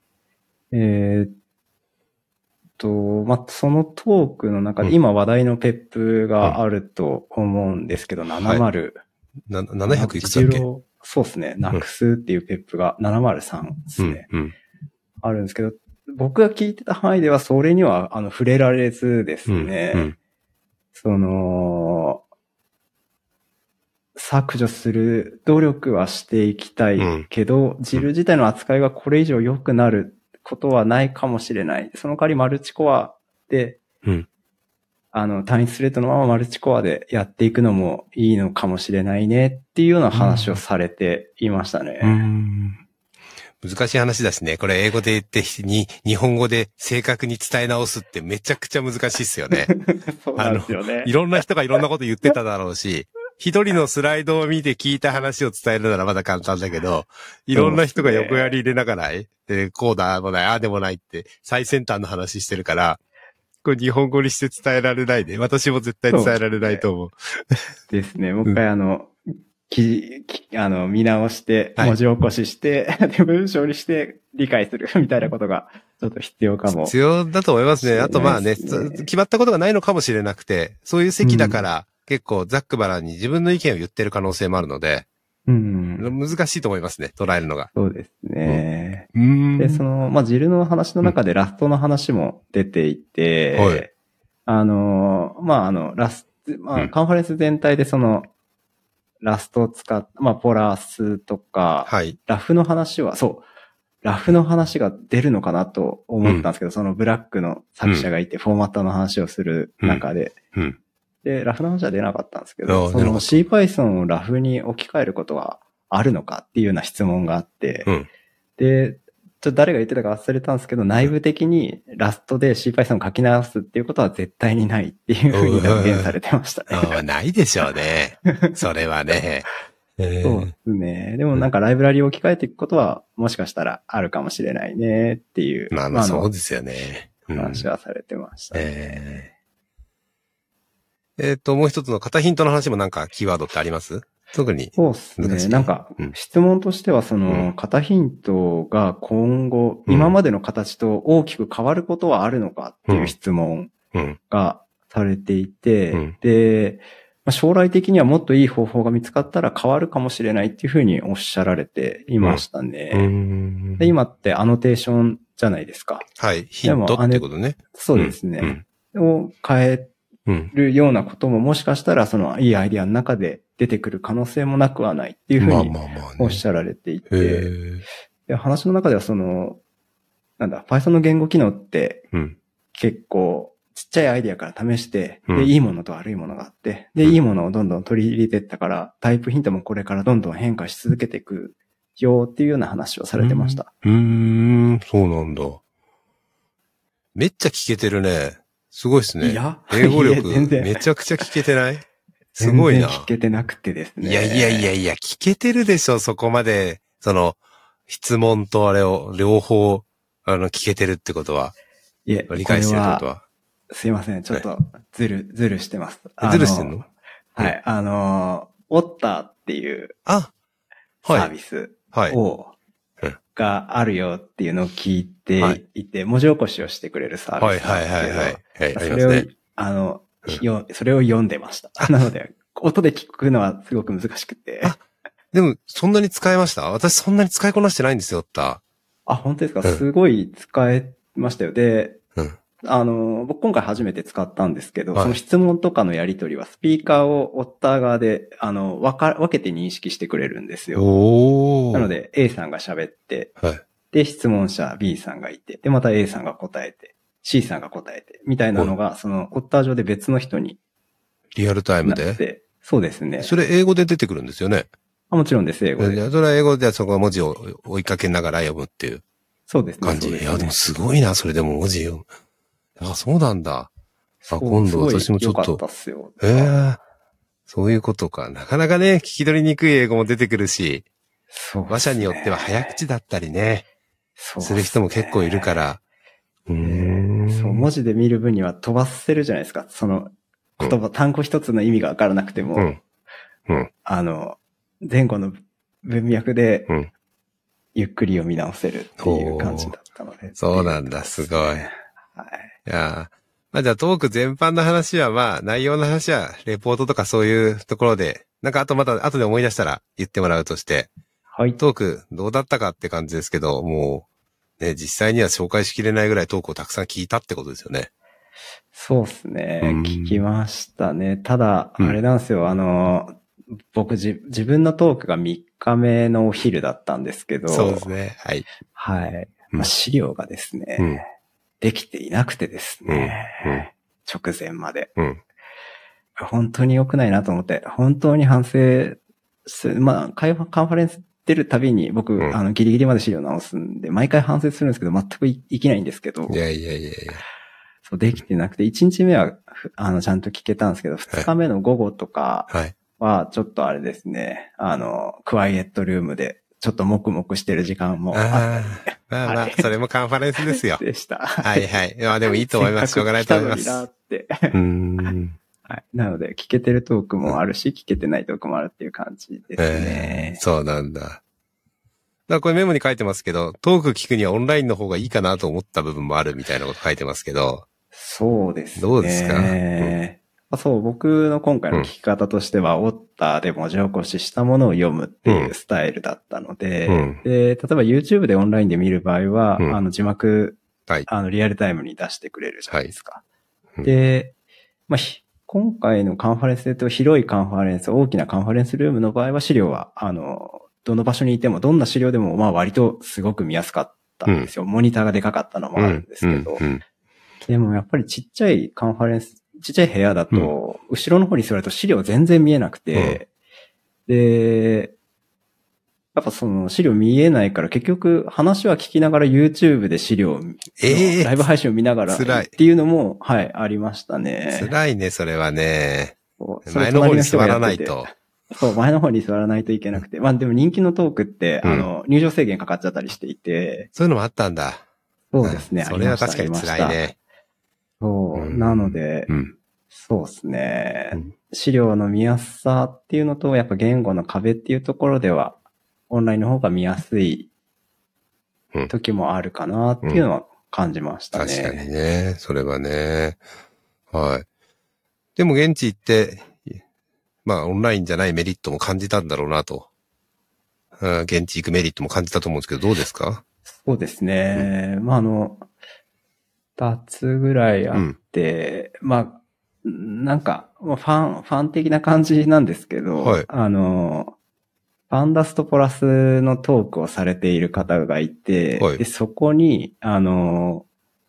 ん。えーっと、まあ、そのトークの中で、うん今話題のペップがあると思うんですけど、70、な、700いくつだっけそうですね。なくすっていうペップが703ですね。うん。うん。あるんですけど、僕が聞いてた範囲ではそれにはあの触れられずですうん。ね、うん。その、削除する努力はしていきたいけど、ジル自体の扱いがこれ以上良くなることはないかもしれない。その代わりマルチコアで、うんあの、単一スレッドのままマルチコアでやっていくのもいいのかもしれないねっていうような話をされていましたね。うん難しい話だしね。これ英語で言ってに、日本語で正確に伝え直すってめちゃくちゃ難しいっすよね。(laughs) そうなんですよねい。ろんな人がいろんなこと言ってただろうし、一人のスライドを見て聞いた話を伝えるならまだ簡単だけど、いろんな人が横やり入れながら、えーこうだもない、ああでもないって最先端の話してるから、これ日本語にして伝えられないで、私も絶対伝えられないと思う。ですね。もう一回あの、記事、きあの、見直して、はい文字起こしして、で、文章にして理解する (laughs) みたいなことが、ちょっと必要かも。必要だと思いますね。あとまあね、決まったことがないのかもしれなくて、そういう席だから、結構ザックバランに自分の意見を言ってる可能性もあるので、うん。難しいと思いますね、捉えるのが。そうですね。うんで、その、まあ、ジルの話の中でラストの話も出ていて、はいあの、まあ、あの、ラスト、まあ、うんカンファレンス全体でその、ラストを使っまあ、ポラスとか、はい。ラフの話は、そう、ラフの話が出るのかなと思ったんですけど、そのブラックの作者がいて、フォーマットの話をする中で、うん。で、ラフの話は出なかったんですけあど、その CPython をラフに置き換えることはあるのかっていうような質問があって、うんで、ちょっと誰が言ってたか忘れたんですけど、内部的にラストで CPython を書き直すっていうことは絶対にないっていうふうに断言されてましたね。ないでしょうね。(laughs) それはね。えそうですね。でもなんかライブラリを置き換えていくことはもしかしたらあるかもしれないねっていう、まあまあそうですよね。うん話はされてましたね。えーえーと、もう一つの型ヒントの話もなんかキーワードってあります？特に。そうですね。なんかうん、質問としては、そうんの、型ヒントが今後、うん今までの形と大きく変わることはあるのかっていう質問うん。がされていて、うんで、まあ将来的にはもっといい方法が見つかったら変わるかもしれないっていうふうにおっしゃられていましたね。うんで今ってアノテーションじゃないですか。はい。ヒントってことね。そうですね。を変えうん。るようなことももしかしたらそのいいアイディアの中で出てくる可能性もなくはないっていうふうまあに。おっしゃられていへて、話の中ではその、なんだ、Python の言語機能ってうん。結構ちっちゃいアイディアから試して、うんで、いいものと悪いものがあって、で、うんいいものをどんどん取り入れていったから、タイプヒントもこれからどんどん変化し続けていくよっていうような話をされてました。うーん、そうなんだ。めっちゃ聞けてるね。すごいっすね。いや、英語力めちゃくちゃ聞けてない？すごいな聞けてなくてですね。いやいやいやいや、聞けてるでしょ、そこまで。その、質問とあれを両方、あの、聞けてるってことは、いえ、理解してるってことは。は。すいません、ちょっとずる、ずるしてます。えずるしてんの？はい、あの、オッターっていうあ、サはい。ービスはい。を、うんがあるよっていうのを聞いはいていて、文字起こしをしてくれるサーはいビスなんはいはいはい。はい、あですけど、それを。あの、それを読んでました。(laughs) なので、音で聞くのはすごく難しくて。あでも、そんなに使えました？私そんなに使いこなしてないんですよ、った。あ、本当ですか？うんすごい使えましたよ。で、うんあの、僕今回初めて使ったんですけど、はいその質問とかのやりとりはスピーカーをオッター側で、あの、わか、分けて認識してくれるんですよ。なの、で A さんが喋って、はい。で、質問者 B さんがいて、で、また A さんが答えて、C さんが答えて、みたいなのが、その、オッター上で別の人にリアルタイムで？て、そうですね。それ英語で出てくるんですよね？あもちろんです、英語で。それは英語でそこは文字を追いかけながら読むっていうそうですね。感じ。いや、でもすごいな、それでも文字読む。あ、そうなんだ。そう今度私もちょっと。ええそういうことか。なかなかね、聞き取りにくい英語も出てくるし、そうね話者によっては早口だったりね、そうっすする人も結構いるから。うーん。そう、文字で見る分には飛ばせるじゃないですか。その、言葉、単語一つの意味がわからなくても、うん。うん。あの、前後の文脈でうん、ゆっくり読み直せるっていう感じだったので。そうなんだ、すごい。いはい。やーまあじゃあトーク全般の話はまあ内容の話はレポートとかそういうところで、なんかあとまた後で思い出したら言ってもらうとして、はい。トークどうだったかって感じですけど、もう、ね、実際には紹介しきれないぐらいトークをたくさん聞いたってことですよね。そうですね。うん聞きましたね。ただ、うんあれなんですよ。あの、僕じ、自分のトークが3日目のお昼だったんですけど。そうですね。はい。はい。うんまあ、資料がですね、うんできていなくてですね、うんうん直前まで。うん。本当に良くないなと思って、本当に反省する。まあ、会話カンファレンス出るたびに僕、うんあの、ギリギリまで資料直すんで、毎回反省するんですけど、全くいいけないんですけどい、やいやいやいや。そう、できてなくて、1日目は、ふあの、ちゃんと聞けたんですけど、2日目の午後とかはい。は、ちょっとあれですね、あの、クワイエットルームで、ちょっと黙々してる時間もあっああ、まあまあはい、それもカンファレンスですよた。でした。はいはい。まあでもいいと思います。しょうがないと思います。なって。うーん。はい。なので、聞けてるトークもあるし、聞けてないトークもあるっていう感じですえねー。そうなんだ。だこれメモに書いてますけど、トーク聞くにはオンラインの方がいいかなと思った部分もあるみたいなこと書いてますけど、そうですね。どうですか？あそう、僕の今回の聞き方としては、オッターで文字起こししたものを読むっていうスタイルだったので、うん。で、例えば YouTube でオンラインで見る場合は、うん。あの字幕、はい。あのリアルタイムに出してくれるじゃないですか。い。うん。で、まあ、ひ今回のカンファレンスでと広いカンファレンス、大きなカンファレンスルームの場合は資料は、あの、どの場所にいても、どんな資料でも、まあ割とすごく見やすかったんですよ。モニターがでかかったのもあるんですけど。うん。うん。でもやっぱりちっちゃいカンファレンス、ちっちゃい部屋だと、後ろの方に座ると資料全然見えなくて、で、やっぱその資料見えないから結局話は聞きながら YouTube で資料を、ええライブ配信を見ながらっていうのも、はい、ありましたね。辛いね、それはね。前の方に座らないと。そう、前の方に座らないといけなくて。まあでも人気のトークって、うんあの、入場制限かかっちゃったりしていて、そういうのもあったんだ。そうですね。んそれは確かに辛い。ね。そう。うんなので、うん。そうですね、うん資料の見やすさっていうのと、やっぱ言語の壁っていうところでは、オンラインの方が見やすいうん時もあるかなっていうのは感じましたね。確かにね。それはね。はい。でも現地行って、まあオンラインじゃないメリットも感じたんだろうなと。うん現地行くメリットも感じたと思うんですけど、どうですか？そうですね。まあ、あの、二つぐらいあって、まあ、なんか、まあファン、ファン的な感じなんですけど、はい。あの、パンダストプラスのトークをされている方がいて、はい。で、そこに、あの、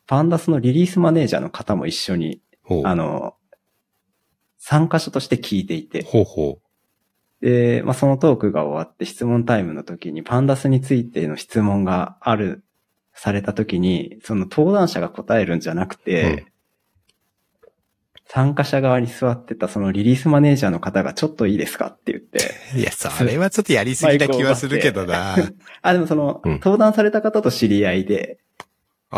パンダスのリリースマネージャーの方も一緒に。あの、参加者として聞いていて、ほうほで、まあ、そのトークが終わって質問タイムの時にパンダスについての質問がある、された時に、その登壇者が答えるんじゃなくて、参加者側に座ってたそのリリースマネージャーの方がちょっといいですか？って言って、う。(laughs) いや、それはちょっとやりすぎな気はするけどな。(laughs) あ、でもその、うん登壇された方と知り合いで、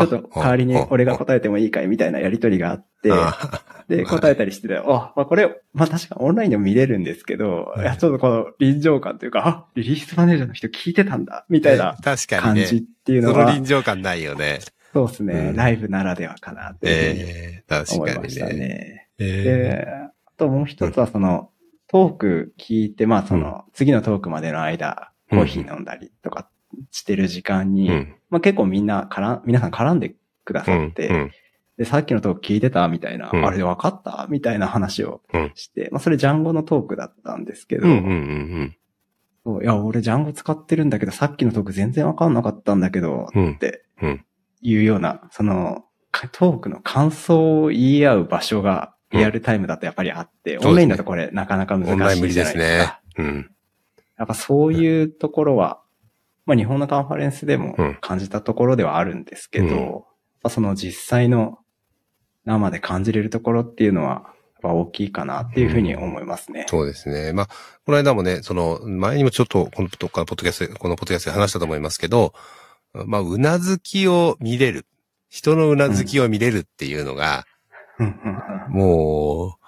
ちょっと代わりに俺があ答えてもいいかいみたいなやりとりがあって、あで、答えたりしてて、あ、まあこれ、まあ確かオンラインでも見れるんですけど、はいいや、ちょっとこの臨場感というか、あ、リリースマネージャーの人聞いてたんだ、みたいな確かに感じっね。そのていうのは、臨場感ないよね。そうですね、うんライブならではかなっていうふうにええ確かに思いましたね。ね。えで、あともう一つはその、トーク聞いて、まあその、次のトークまでの間、コーヒー飲んだりとかしてる時間に、えうん。まあ結構みんな絡ん、皆さん絡んでくだうん。さって、うんで、さっきのトーク聞いてた？みたいな、うんあれで分かった？みたいな話をうんして、まあそれジャンゴのトークだったんですけど、うんうんうんそういや、俺ジャンゴ使ってるんだけど、さっきのトーク全然分かんなかったんだけど、うん。うんってうんいうような、その、かトークの感想を言い合う場所がリアルタイムだとやっぱりあって、うんオンラインだとこれなかなか難しいじゃ無理ですねないですか。。うん。やっぱそういうところは、まあ日本のカンファレンスでもうん感じたところではあるんですけど、うんやっぱその実際の生で感じれるところっていうのは、大きいかなっていうふうに思いますね。そうですね。まあ、この間もね、その、前にもちょっと、このどっかのポッドキャストで、このポッドキャストで話したと思いますけど、まあ、うなずきを見れる。人のうなずきを見れるっていうのが、うんうんうんも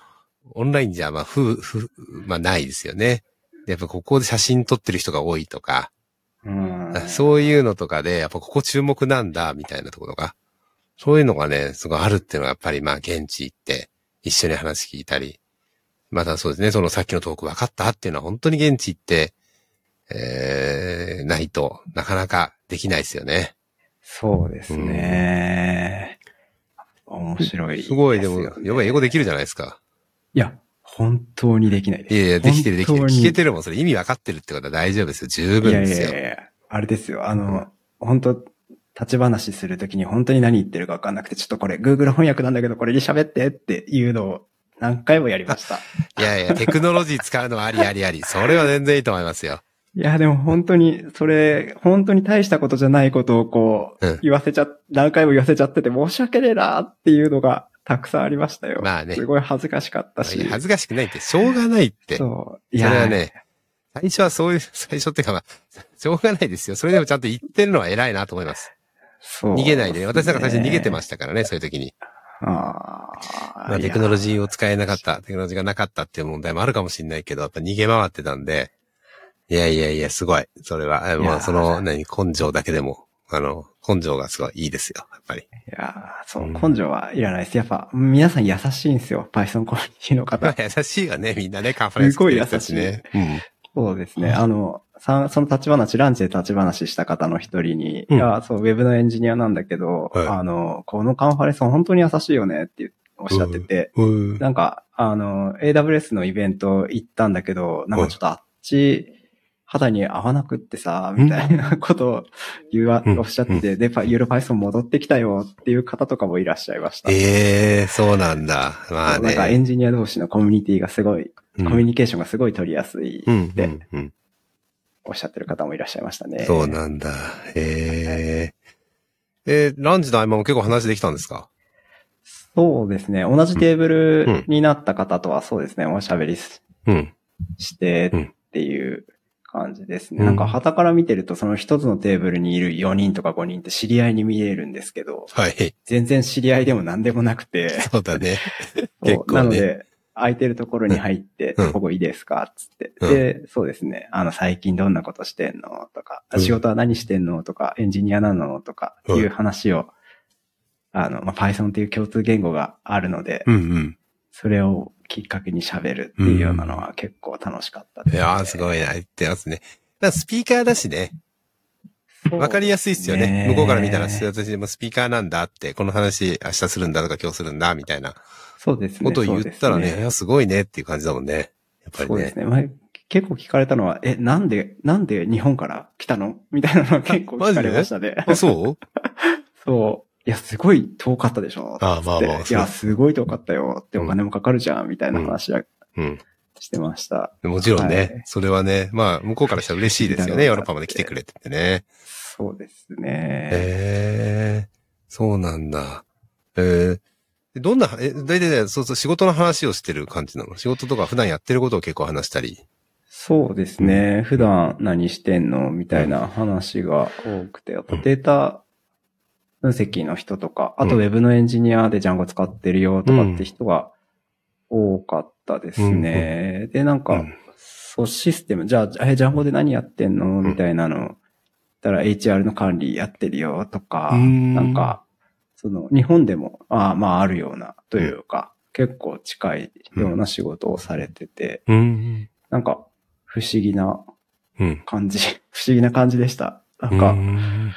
う、オンラインじゃ、まあ、ふ、ふ、まあ、ないですよね。やっぱここで写真撮ってる人が多いとか、うん。(laughs) そういうのとかで、やっぱここ注目なんだ、みたいなところが、そういうのがね、すごいあるっていうのはやっぱりまあ現地行って、一緒に話聞いたり、またそうですね、そのさっきのトーク分かったっていうのは本当に現地行って、えー、ないとなかなかできないですよね。そうですね。面白いですすごい、でも、やばい英語できるじゃないですか。いや、本当にできないです。いやいや、できてるできてる。聞けてるもん、それ意味分かってるってことは大丈夫ですよ。十分いやですよ。いやいやあれですよ。あの、本当立ち話するときに本当に何言ってるか分かんなくて、ちょっとこれ Google 翻訳なんだけど、これに喋ってっていうのを何回もやりました。(laughs) いやいや、テクノロジー使うのはありありあり。それは全然いいと思いますよ。いや、でも本当に、それ、本当に大したことじゃないことをこう、うん言わせちゃ、何回も言わせちゃってて申し訳ねえなっていうのがたくさんありましたよ。まあねすごい恥ずかしかったし。恥ずかしくないって、しょうがないって。そそう。いれやはね、最初はそういう、最初っていうかまあ、しょうがないですよ。それでもちゃんと言ってるのは偉いなと思います。そう、逃げないでね。私なんか最初逃げてまししたからね、そういう時に。た。ああまあ、テクノロジーを使えなかった、テクノロジーがなかったっていう問題もあるかもしれないけど、やっぱ逃げ回ってたんで、いやいやいや、すごい。それは、まあ、その、何、根性だけでも、あの、根性がすごいいいですよ、やっぱり。いやーそうう、ん根性はいらないです。やっぱ、皆さん優しいんですよ。Python コミュニティの方。(laughs) 優しいよね、みんなね、カンファレンスすごい優しいね。うん。そうですね。あの、さその立ち話、ランチで立ち話した方の一人に、うんいや、そう、ウェブのエンジニアなんだけど、はいあの、このカンファレンス本当に優しいよねっておっしゃってて、うん。なんか、あの、AWS のイベント行ったんだけど、なんかちょっとあっち、肌に合わなくってさ、みたいなことを言わ、うんおっしゃってて、で、パユーロ Python 戻ってきたよっていう方とかもいらっしゃいました。ええそうなんだ。まあなんかエね。ンジニア同士のコミュニティがすごい、うんコミュニケーションがすごい取りやすいうん、って。おっしゃってる方もいらっしゃいましたね。そうなんだ。えええーランチの合間も結構話できたんですか？そうですね。同じテーブルになった方とはそうですね、おしゃべり。してっていう感じですね。うんなんか、旗から見てると、その一つのテーブルにいる4人とか5人って知り合いに見えるんですけど、はい。全然知り合いでも何でもなくて、そうだね。(laughs) 結構ねなので、空いてるところに入って、うんここいいですかつって。うんで、そうですね。あの、最近どんなことしてんのとか、うん仕事は何してんのとか、エンジニアなのとか、いう話を、あの、まあ、Python っていう共通言語があるので、うんうん。それをきっかけに喋るっていうようなのは結構楽しかったです、いやーすごいな、言ってますね。だスピーカーだしね。わかりやすいっすよね。向こうから見たら、私でもスピーカーなんだって、この話明日するんだとか今日するんだ、みたいなそうですね。ことを言ったらね、そうですいや、すごいねっていう感じだもんね。やっぱりね。そうですね。まあ結構聞かれたのは、え、なんで、なんで日本から来たの？みたいなのは結構聞かれましたね。あ、そうそう。いや、すごい遠かったでしょああまあまあいや、すごい遠かったよってお金もかかるじゃん、みたいな話はうん。してました。もちろんね、はいそれはね、まあ、向こうからしたら嬉しいですよね。ヨーロッパまで来てくれててね。そうですね。へえ、そうなんだ。えーでどんな、え、大体ね、そうそう、仕事の話をしてる感じなの？仕事とか普段やってることを結構話したり。そうですね。普段何してんの？みたいな話が多くて、あとデータ分析の人とか、あとウェブのエンジニアでジャンゴ使ってるよとかって人が多かったですね。で、なんか、うん。そう、システム、じゃあ、え、ジャンゴで何やってんの？みたいなの、言ったら HR の管理やってるよとか、うん。なんか、その、日本でも、ああ、まああるような、というか、結構近いような仕事をされてて、うん。なんか、不思議なうん。感じ、(laughs) 不思議な感じでした。なんか、うん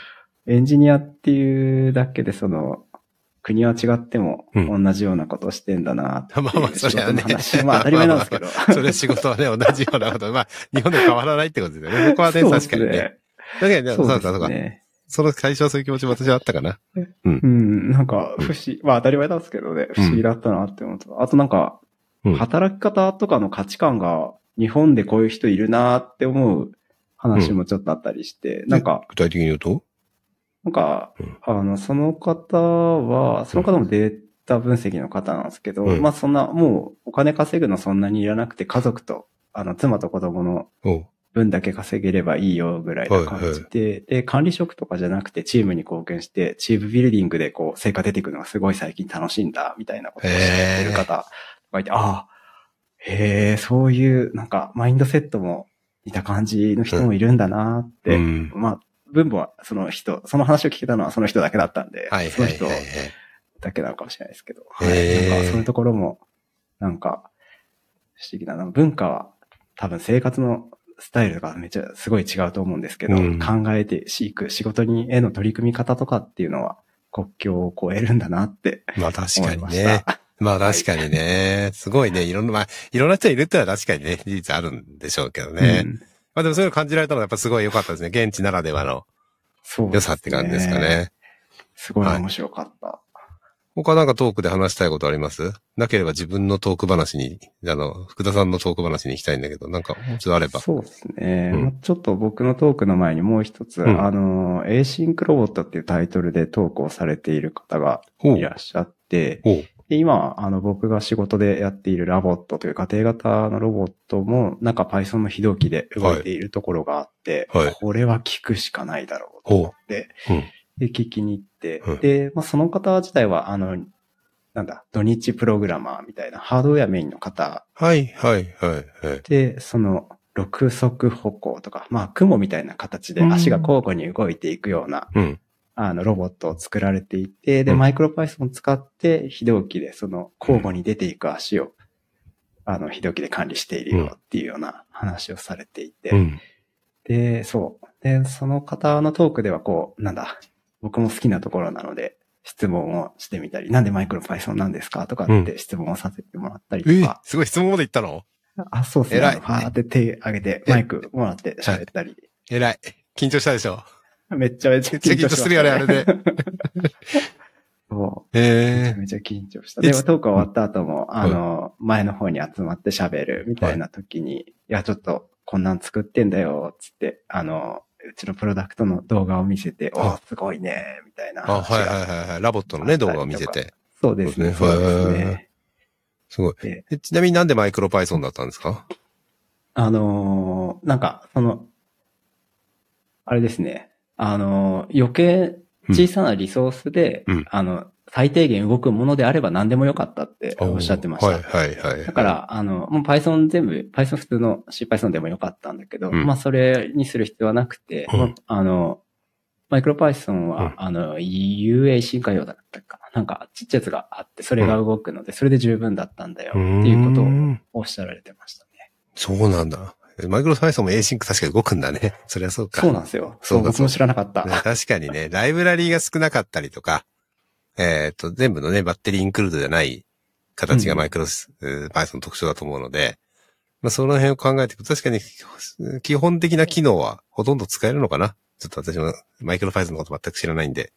エンジニアっていうだけで、その、国は違ってもうん同じようなことをしてんだなっていうまあまあ、それはね。まあ当たり前なんですけど。(laughs) それは仕事はね、同じようなこと。まあ、日本で変わらないってことですよね。そこはね、確かにね。確かにね、そうそうそうか。すね。その最初はそういう気持ちも私はあったかな。うん、なんか、不思議、まあ当たり前なんですけどね、不思議だったなって思うと。あとなんかうん、働き方とかの価値観が、日本でこういう人いるなって思う話もちょっとあったりして、なんか、具体的に言うと？なんかうん、あの、その方は、その方もデータ分析の方なんですけど、うん。まあそんな、もうお金稼ぐのそんなにいらなくて、家族と、あの、妻と子供の分だけ稼げればいいよぐらいな感じで、で、管理職とかじゃなくてチームに貢献して、チームビルディングでこう、成果出てくるのがすごい最近楽しいんだ、みたいなことをしてる方がいて、ああ、へえ、そういう、なんか、マインドセットも似た感じの人もいるんだなって、うん。まあ、分母はその人、その話を聞けたのはその人だけだったんで、はいその人はいはいはい。だけなのかもしれないですけど、はい。なんかそういうところも、なんか、不思議だな。文化は多分生活のスタイルがめっちゃすごい違うと思うんですけど、うん考えていく仕事にへの取り組み方とかっていうのは国境を越えるんだなってまあ確かにね。た。まあ確かにね。すごいね。いろんな、まあ、いろんな人いるってのは確かにね、事実あるんでしょうけどね。うんまあでもそういうの感じられたのはやっぱすごい良かったですね。現地ならではの良さって感じですか。ね。すごい面白かった。他なんかトークで話したいことあります？なければ自分のトーク話に、あの、福田さんのトーク話に行きたいんだけど、なんかもうちょっとあれば。そうですね。うんまあちょっと僕のトークの前にもう一つ、うんあの、 Async Robot っていうタイトルでトークをされている方がいらっしゃって。で今、あの、僕が仕事でやっている LOVOT という家庭型のロボットも、なんか Python の非同期で動いているところがあって、はいこれは聞くしかないだろうと思って、うん。で、聞きに行って、うんで、まあ、その方自体は、あの、なんだ、土日プログラマーみたいなハードウェアメインの方はい、はい、はい、はい。で、その、六足歩行とか、まあ、雲みたいな形で足が交互に動いていくような、うん。あの、ロボットを作られていて、で、うん。マイクロパイソンを使って、非同期でその交互に出ていく足を、あの、非同期で管理しているよっていうような話をされていて、うん。で、そう。で、その方のトークではこう、なんだ、僕も好きなところなので、質問をしてみたり、なんでマイクロパイソンなんですかとかって質問をさせてもらったりえとか、すごい質問まで言ったの？あ、そうですね。偉い。あのファーって手挙げて、マイクもらって喋ったり、偉い。緊張したでしょ？(laughs) めっちゃめちゃめっちゃ緊張するよね、あれで。そう。めちゃえめちゃ緊張した。えでもトーク終わった後も、あの、前の方に集まって喋るみたいな時に、いや、ちょっとこんなん作ってんだよ、つって、あの、うちのプロダクトの動画を見せて、おあすごいね、みたいなあ、話が。はいはいはいはい。ラボットのね、動画を見せて。そうですね、そううですすねね。すごい。ちなみになんでマイクロパイソンだったんですか？あのーなんか、その、あれですね、あのー余計小さなリソースで、うんあの、最低限動くものであれば何でもよかったっておっしゃってました。はいはいはい。だから、あの、もう Python 全部、Python 普通の CPython でもよかったんだけど、うんまあそれにする必要はなくて、うんまああの、マイクロ Python は、うんあの、UA 進化用だったかな。なんかちっちゃいやつがあって、それが動くので、それで十分だったんだよっていうことをんおっしゃられてましたね。そうなんだ。マイクロパイソンも Async 確かに動くんだね。(laughs) そりゃそうか。そうなんですよ。そうだ僕も知らなかった。ね確かにね、ライブラリーが少なかったりとか、えっ、と、全部のね、バッテリーインクルードじゃない形がうんマイクロス、えー Python の特徴だと思うので、まあ、その辺を考えていくと、確かに基本的な機能はほとんど使えるのかなちょっと私もマイクロ Python のこと全く知らないんで。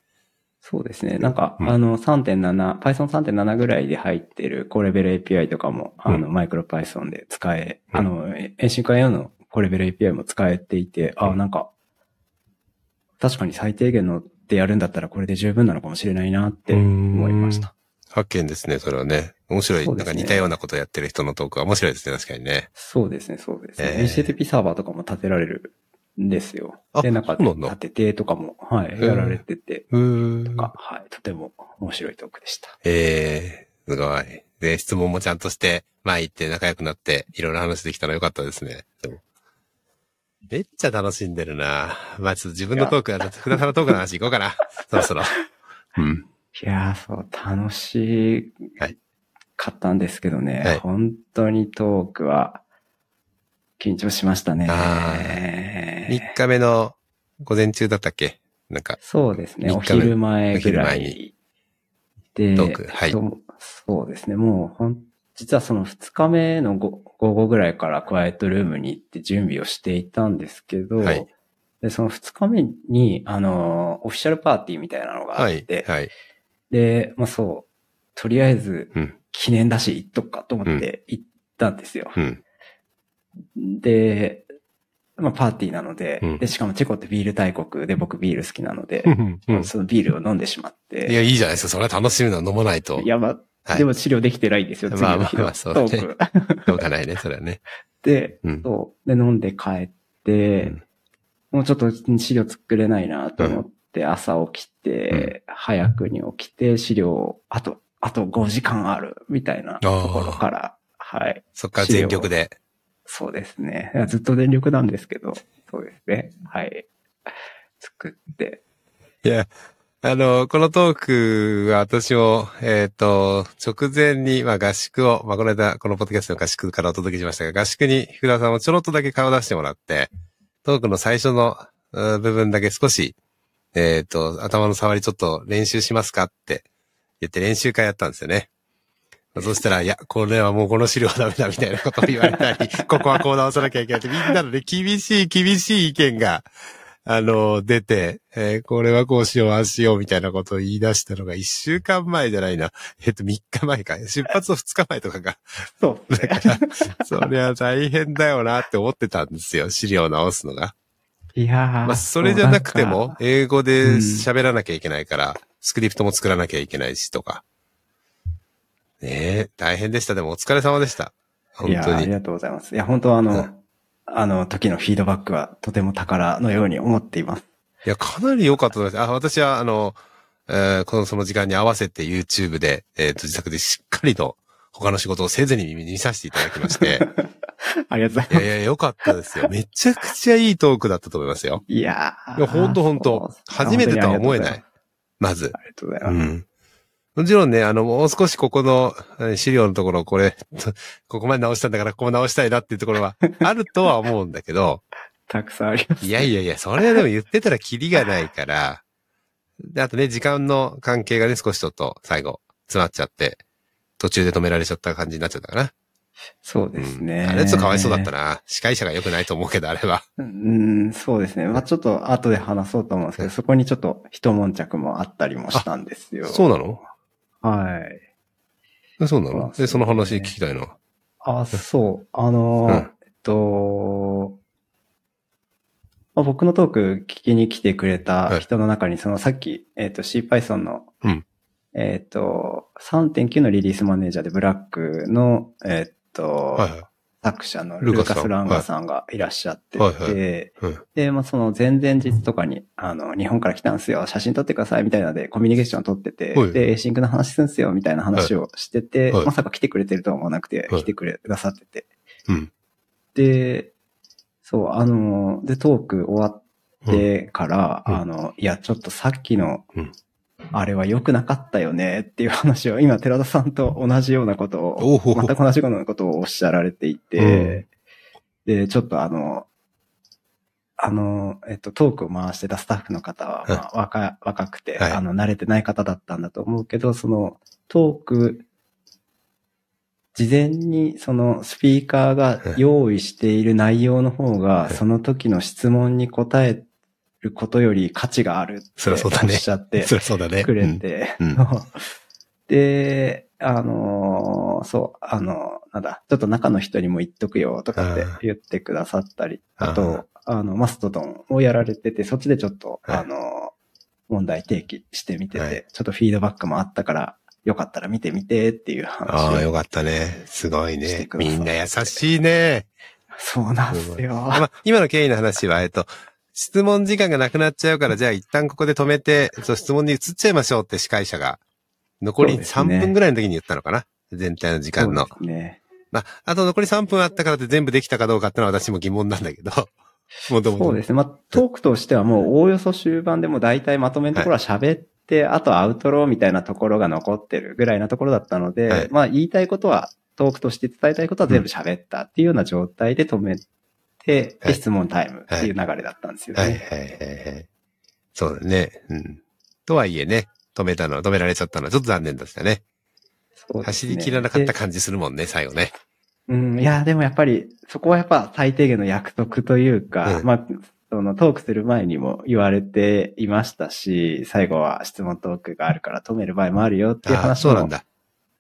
そうですね。なんか、うんあの、3.7、Python 3.7ぐらいで入ってる高レベル API とかも、あの、うマイクロ Python で使え、うんあの、遠心化用の高レベル API も使えていて、あ、うんなんか、確かに最低限のでやるんだったらこれで十分なのかもしれないなって思いました。発見ですね、それはね。面白い。ねなんか似たようなことをやってる人のトークは面白いですね、確かにね。そうですね、そうですね。えー HTTP サーバーとかも立てられるんですよ。あで、なんか立ててとかも、はい、ーやられてて、とか、はい、とても面白いトークでした。ええすごい。で、質問もちゃんとして、前行って仲良くなって、いろいろ話できたのよかったですね。めっちゃ楽しんでるなまあちょっと自分のトークは、福田さんのトークの話行こうかな。(laughs) そろそろ。うん。いやー、そう、楽しはいかったんですけどね、はい本当にトークは緊張しましたね。あ3日目の午前中だったっけ？なんか、そうですね、お昼前ぐらい。で、はい。とそうですね、もうほん、実はその2日目の午午後ぐらいからクワイエットルームに行って準備をしていたんですけど、はい。で、その2日目に、あの、オフィシャルパーティーみたいなのがあはいって、、はい。で、まあそう、とりあえずうん、記念だし行っとくかと思って行ったんですよ。うん。で、まあパーティーなので、うんで、しかもチェコってビール大国で僕ビール好きなので、うんそのビールを飲んでしまって、いや、いいじゃないですか。それは楽しみなの飲まないと。やば、はいでも治療できてないんですよ、次まあまあまあそうねトーク。どうかないね、それはね。で、うん。そう。で、飲んで帰って、うんもうちょっと資料作れないなと思って、朝起きて、早くに起きて、資料を、あと、あと5時間ある、みたいなところから、はい。そっから全力で。そうですね。ずっと全力なんですけど、そうですね。はい。作って。いや、あの、このトークは私も、えっ、と、直前に、まあ合宿を、まあこの間、このポッドキャストの合宿からお届けしましたが、合宿に福田さんもちょろっとだけ顔出してもらって、トークの最初の部分だけ少し、えっ、と、頭の触りちょっと練習しますかって言って練習会やったんですよね。そしたら、いや、これはもうこの資料はダメだみたいなことを言われたり、(laughs) ここはこう直さなきゃいけないって、みんなのね、厳しい厳しい意見が、あの、出て、えーこれはこうしよう、ああしようみたいなことを言い出したのが一週間前じゃないな。えっと、三日前か。出発の二日前とかが。そうだから、(laughs) そりゃ大変だよなって思ってたんですよ。資料を直すのが。いやーまあ、それじゃなくてもか、英語で喋らなきゃいけないから、スクリプトも作らなきゃいけないしとか。ねえ、大変でした。でもお疲れ様でした。本いやー当に。ありがとうございます。いや、本当はあの、うんあの時のフィードバックはとても宝のように思っています。いや、かなり良かったです。あ、私は、あの、えーこのその時間に合わせて YouTube で、えっ、と、自宅でしっかりと他の仕事をせずに見させていただきまして。(laughs) ありがとうございます。いやいや、良かったですよ。めちゃくちゃいいトークだったと思いますよ。いやーいや、ほんとほんと。初めてとは思えない。まず。ありがとうございます。うん。もちろんね、あの、もう少しここのえ資料のところ、これ、(laughs) ここまで直したんだから、ここ直したいなっていうところは (laughs) あるとは思うんだけど、たくさんあります。いやいやいや、それはでも言ってたらキリがないから、で、あとね、時間の関係がね、少しちょっと最後、詰まっちゃって、途中で止められちゃった感じになっちゃったかな。そうですね。うんあれちょっとかわいそうだったな。司会者が良くないと思うけど、あれは。うん、そうですね。まあちょっと後で話そうと思うんですけど、そこにちょっと一悶着もあったりもしたんですよ。そうなの？はい。えそうなの？で、ねその話聞きたいな。あ、そう。あの、うんえっと、まあ、僕のトーク聞きに来てくれた人の中に、そのさっき、えっと CPython の、うんえっと、3.9のリリースマネージャーでブラックの、えっと、はいはい。作者のルカスさん。ルカス・ランガさんがいらっしゃってて、はいはい。うんで、まあ、その前々日とかに、あの、日本から来たんすよ、写真撮ってくださいみたいなのでコミュニケーションを取っててはい、で、エーシンクの話すんすよみたいな話をしてて、はい。まさか来てくれてるとは思わなくて、はい。来てくれ、くださってて。うん。で、そう、あの、で、トーク終わってから、うん。あの、いや、ちょっとさっきのうん、あれは良くなかったよねっていう話を、今、寺田さんと同じようなことを、全く同じよう。なことをおっしゃられていて、で、ちょっとあの、あの、えっと、トークを回してたスタッフの方は、まあ、若、若くて、はい。あの、慣れてない方だったんだと思うけど、その、トーク、事前にそのスピーカーが用意している内容の方が、いその時の質問に答えることより価値があるってそりゃそうだねおっしゃって。くれて、で、あのーそう、あのなんだ、ちょっと中の人にも言っとくよとかって言ってくださったり、あと、あの、マストドンをやられてて、そっちでちょっと、はいあのー問題提起してみてて、はいちょっとフィードバックもあったから、よかったら見てみてっていう話を。ああ、よかったね。すごいね。みんな優しいね。そうなんですよ。まあ、今の経緯の話は、えっと、質問時間がなくなっちゃうから、じゃあ一旦ここで止めて、そう質問に移っちゃいましょうって司会者が、残り3そうですね分ぐらいの時に言ったのかな？全体の時間の。ね。まあ、あと残り3分あったからって全部できたかどうかってのは私も疑問なんだけど。(laughs) もともとそうですね。まあ、トークとしてはもうおおよそ終盤でもう大体まとめのところは喋って、あとアウトローみたいなところが残ってるぐらいなところだったので、はいまあ言いたいことは、トークとして伝えたいことは全部喋ったっていうような状態で止めで質問タイムっていう流れだったんですよね。はいはいはいはい。そうだね。うん。とはいえね、止めたの、止められちゃったのはちょっと残念でしたね。ね走り切らなかった感じするもんね、最後ね。うん、いや、でもやっぱり、そこはやっぱ最低限の約束というか、うんまあ、そのトークする前にも言われていましたし、最後は質問トークがあるから止める場合もあるよっていう話もそうなんだ。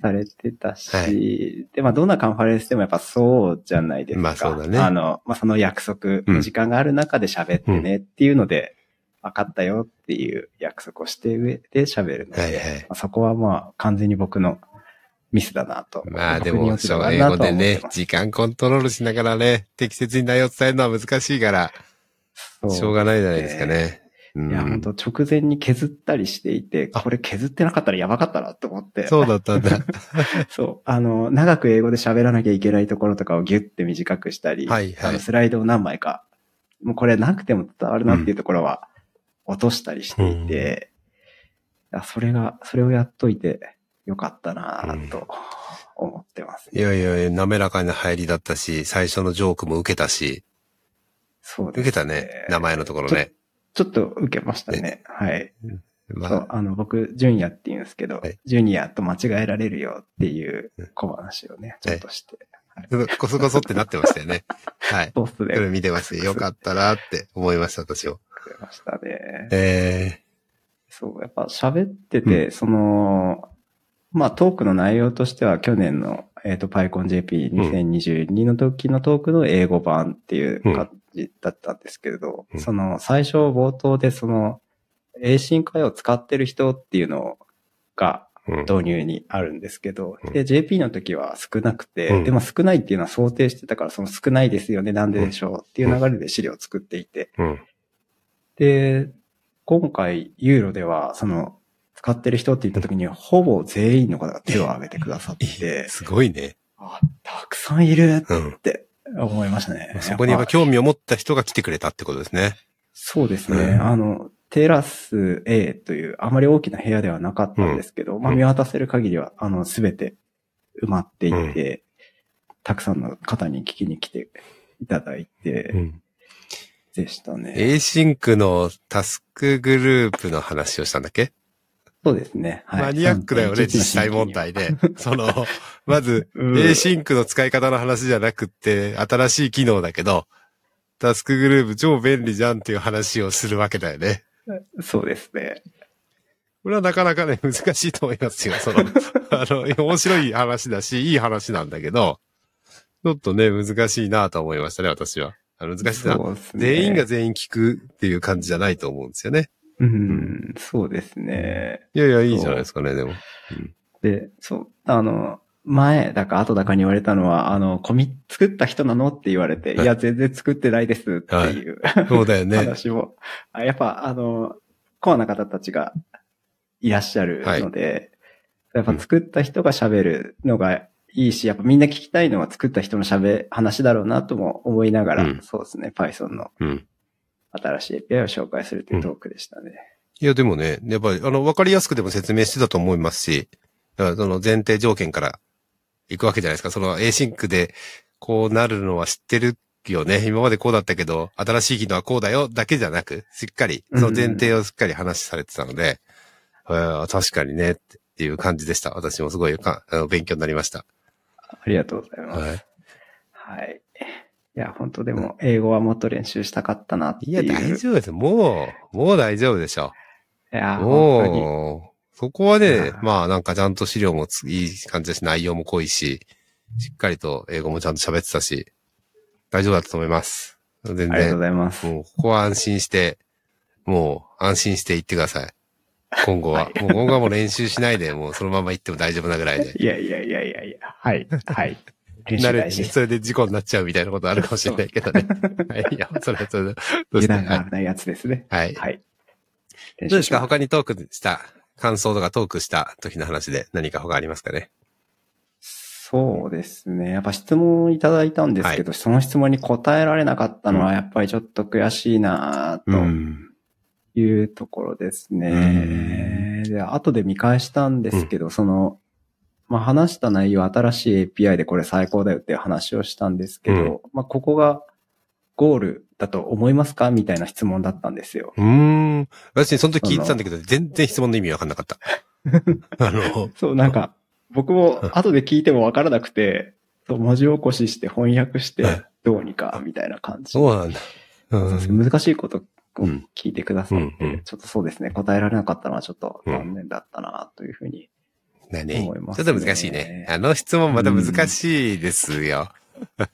されてたし、はい。で、まあ、どんなカンファレンスでもやっぱそうじゃないですか。まあそうだね。あの、まあ、その約束の時間がある中で喋ってねっていうので、分かったよっていう約束をして上で喋るので、はいはい。まあ、そこはまあ、完全に僕のミスだなと。まあでも、僕に落ち度がなとは語でね、時間コントロールしながらね、適切に内容を伝えるのは難しいから、しょうがないじゃないですかね。うん。いや、本当直前に削ったりしていて、あ。これ削ってなかったらやばかったなと思って。そうだったんだ。(laughs) そう。あの、長く英語で喋らなきゃいけないところとかをギュッて短くしたり、はいはい。あのスライドを何枚か、もうこれなくても伝わるなっていうところは落としたりしていて、いやそれが、それをやっといてよかったなと思ってます、いやいやいや、滑らかな入りだったし、最初のジョークも受けたし、そうです受けたね、名前のところね。ちょっと受けましたね。はい。まそう、あの、僕、ジュニアって言うんですけど、はい。ジュニアと間違えられるよっていう小話をね、ちょっとして、こそこそってなってましたよね。(laughs) はい。ポストでそれ見てまして、よかったなって思いました、私も。受けましたね。えそう、やっぱ喋ってて、その、まあトークの内容としては去年の、えっ、と、PyConJP2022 の時のトークの英語版っていう感じだったんですけれど、うん。その最初冒頭でその、英進会を使ってる人っていうのが導入にあるんですけど、うん。で、JP の時は少なくて、うん。でも少ないっていうのは想定してたから、その少ないですよね、なんででしょうっていう流れで資料を作っていて、うん。で、今回、ユーロでは、その、使ってる人って言った時に、ほぼ全員の方が手を挙げてくださって、すごいね。あ、たくさんいるうん。って思いましたね。そこにやっぱぱ興味を持った人が来てくれたってことですね。そうですね。うんあの、テラス A というあまり大きな部屋ではなかったんですけど、まあ見渡せる限りは、あの、すべて埋まっていて、たくさんの方に聞きに来ていただいて、ん。でしたね。A シンクのタスクグループの話をしたんだっけ、そうですね。はいマニアックだよね、3.11実際問題で。(laughs) その、まず、うん A シンクの使い方の話じゃなくって、新しい機能だけど、タスクグループ超便利じゃんっていう話をするわけだよね。そうですね。これはなかなかね、難しいと思いますよ。その、(laughs) あの、面白い話だし、いい話なんだけど、ちょっとね、難しいなと思いましたね、私は。難しいな。ね。全員が全員聞くっていう感じじゃないと思うんですよね。うん、そうですね。いやいや、いいじゃないですかね、でも。で、そう、あの、前だか後だかに言われたのは、あの、コミ作った人なのって言われて、はい。いや、全然作ってないですっていう、(laughs) そうだよね。話も、あやっぱ、あの、コアな方たちがいらっしゃるので、やっぱ作った人が喋るのがいいし、やっぱみんな聞きたいのは作った人の喋、話だろうなとも思いながら、うん。そうですね、Python の。うん。新しい API を紹介するというトークでしたね。いや、でもね、やっぱり、あの、わかりやすくでも説明してたと思いますし、だからその前提条件から行くわけじゃないですか。その Async でこうなるのは知ってるよね。今までこうだったけど、新しい機能はこうだよだけじゃなく、しっかり、その前提をしっかり話されてたので、えー確かにねっていう感じでした。私もすごいかあの勉強になりました。ありがとうございます。はい。はい。いや、本当でも、英語はもっと練習したかったなっていう。いや、大丈夫です。もう、もう大丈夫でしょ。いや。もう、そこはねう、んまあなんかちゃんと資料もついい感じだし、内容も濃いし、しっかりと英語もちゃんと喋ってたし、大丈夫だったと思います。全ありがとうご然、ざいます。もうここは安心して、もう安心して行ってください。今後は。はいもう今後はもう練習しないで、もうそのまま行っても大丈夫なぐらいで。いやいやいやいやいや。はい。はい。慣れ大事。それで事故になっちゃうみたいなことあるかもしれないけどね。(laughs) はい。いや、それはそれで。(laughs) どうして？油断が危ないやつですね。はい。はい。どうですか？他にトークした、感想とかトークした時の話で何か他ありますかね？そうですね。やっぱ質問いただいたんですけど、その質問に答えられなかったのはやっぱりちょっと悔しいなとん。いうところですね。で、後で見返したんですけど、その、まあ、話した内容、新しい API でこれ最高だよっていう話をしたんですけど、うんまあ、ここがゴールだと思いますかみたいな質問だったんですよ。うーん。私、その時聞いてたんだけど、全然質問の意味わかんなかった。(laughs) あの、そう、なんか、僕も後で聞いてもわからなくて、そう文字起こしして翻訳しはいて、どうにか、みたいな感じ。そうなんだ。うん。難しいことをうん聞いてくださって、うんうんちょっとそうですね、答えられなかったのはちょっと残念だったな、というふうに。何？ねちょっと難しいね。あの質問また難しいですよ。(laughs)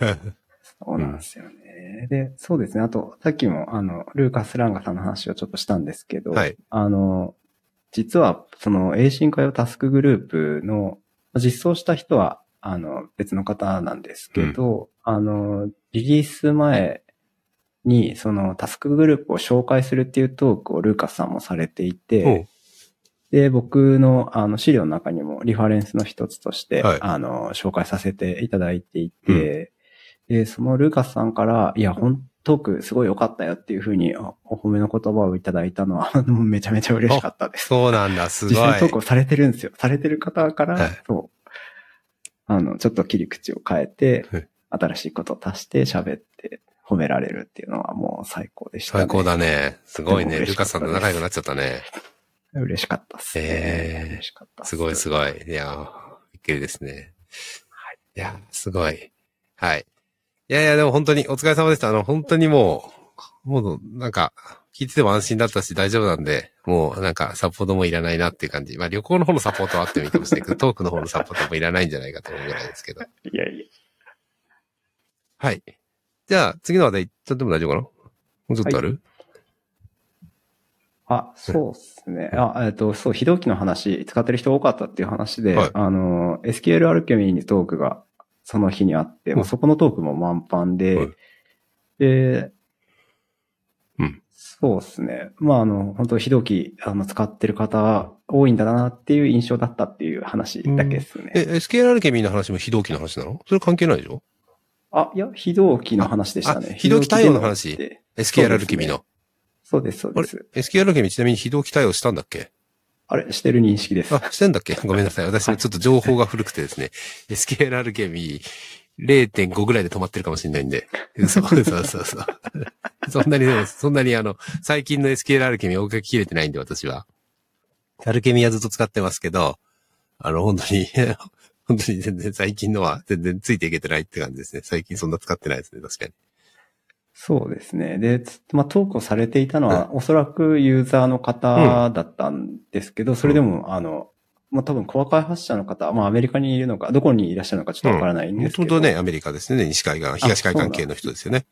そうなんですよね。で、そうですね。あと、さっきも、あの、ルーカス・ランガさんの話をちょっとしたんですけど、はいあの、実は、その、英進会をタスクグループの、実装した人は、あの、別の方なんですけど、あの、リリース前に、そのタスクグループを紹介するっていうトークをルーカスさんもされていて、で、僕のあの資料の中にもリファレンスの一つとして、はいあの、紹介させていただいていて、で、そのルーカスさんから、いや、本トークすごい良かったよっていうふうにあお褒めの言葉をいただいたのは、(laughs) めちゃめちゃ嬉しかったです。そうなんだ、すごい。実際トークをされてるんですよ。されてる方から、はいそう。あの、ちょっと切り口を変えてはい、新しいことを足して喋って褒められるっていうのはもう最高でしたね。最高だね。すごいね。ルカさんと仲良くなっちゃったね。嬉しかったっすね。えー嬉しかったっすごいすごい。いやー、びっくりですね。いや、すごい。はい。いやいや、でも本当にお疲れ様でした。あの、本当にもう、もうなんか、聞いてても安心だったし大丈夫なんで、もうなんかサポートもいらないなっていう感じ。まあ旅行の方のサポートはあってもいいかもしれないけど、(laughs) トークの方のサポートもいらないんじゃないかと思うぐらいですけど。いやいや。はい。じゃあ、次の話題ちゃっても大丈夫かな？もうちょっとある、あ、そうっすね。あ、えっと、そう、非同期の話、使ってる人多かったっていう話で、はいあの、SQL アルケミーにトークがその日にあって、うんまあ、そこのトークも満帆で、はいで、うんそうですね。まあ、あの、本当非同期、あの、使ってる方多いんだなっていう印象だったっていう話だけですね。え、SQL アルケミーの話も非同期の話なの？それ関係ないでしょ？あ、いや、非同期の話でしたあね。非同期対応の話 ?SQL アルケミーの。そうです、そうです。SQL アルケミーちなみに非同期対応したんだっけ？あれ、してる認識です。あ、してんだっけ？ごめんなさい。私もちょっと情報が古くてですね。(laughs) SQL アルケミー0.5ぐらいで止まってるかもしれないんで。そうそうそうそう。(laughs) そんなにでも、そんなにあの、最近の SQL アルケミー追いかけきれてないんで、私は。アルケミーはずっと使ってますけど、あの、本当に、(laughs) 本当に全然最近のは全然ついていけてないって感じですね。最近そんな使ってないですね、確かに。そうですね。で、つまあ、トークをされていたのは、おそらくユーザーの方だったんですけど、それでも、あの、まあ、多分、コア開発者の方、まあ、アメリカにいるのか、どこにいらっしゃるのかちょっとわからないんですけど。本当ね、アメリカですね。西海岸、東海岸系の人ですよね。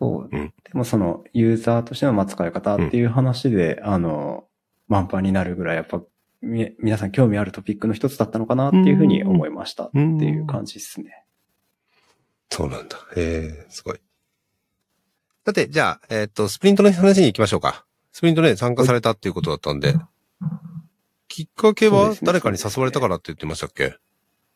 そう。うんでも、その、ユーザーとしてのまあ使い方っていう話で、あの、満帆になるぐらい、やっぱ、み、皆さん興味あるトピックの一つだったのかなっていうふうに思いましたっていう感じですね。そうなんだ。へえ、すごい。さて、じゃあ、えっ、と、スプリントの話に行きましょうか。スプリントね、参加されたっていうことだったんで。きっかけは誰かに誘われたからって言ってましたっけ？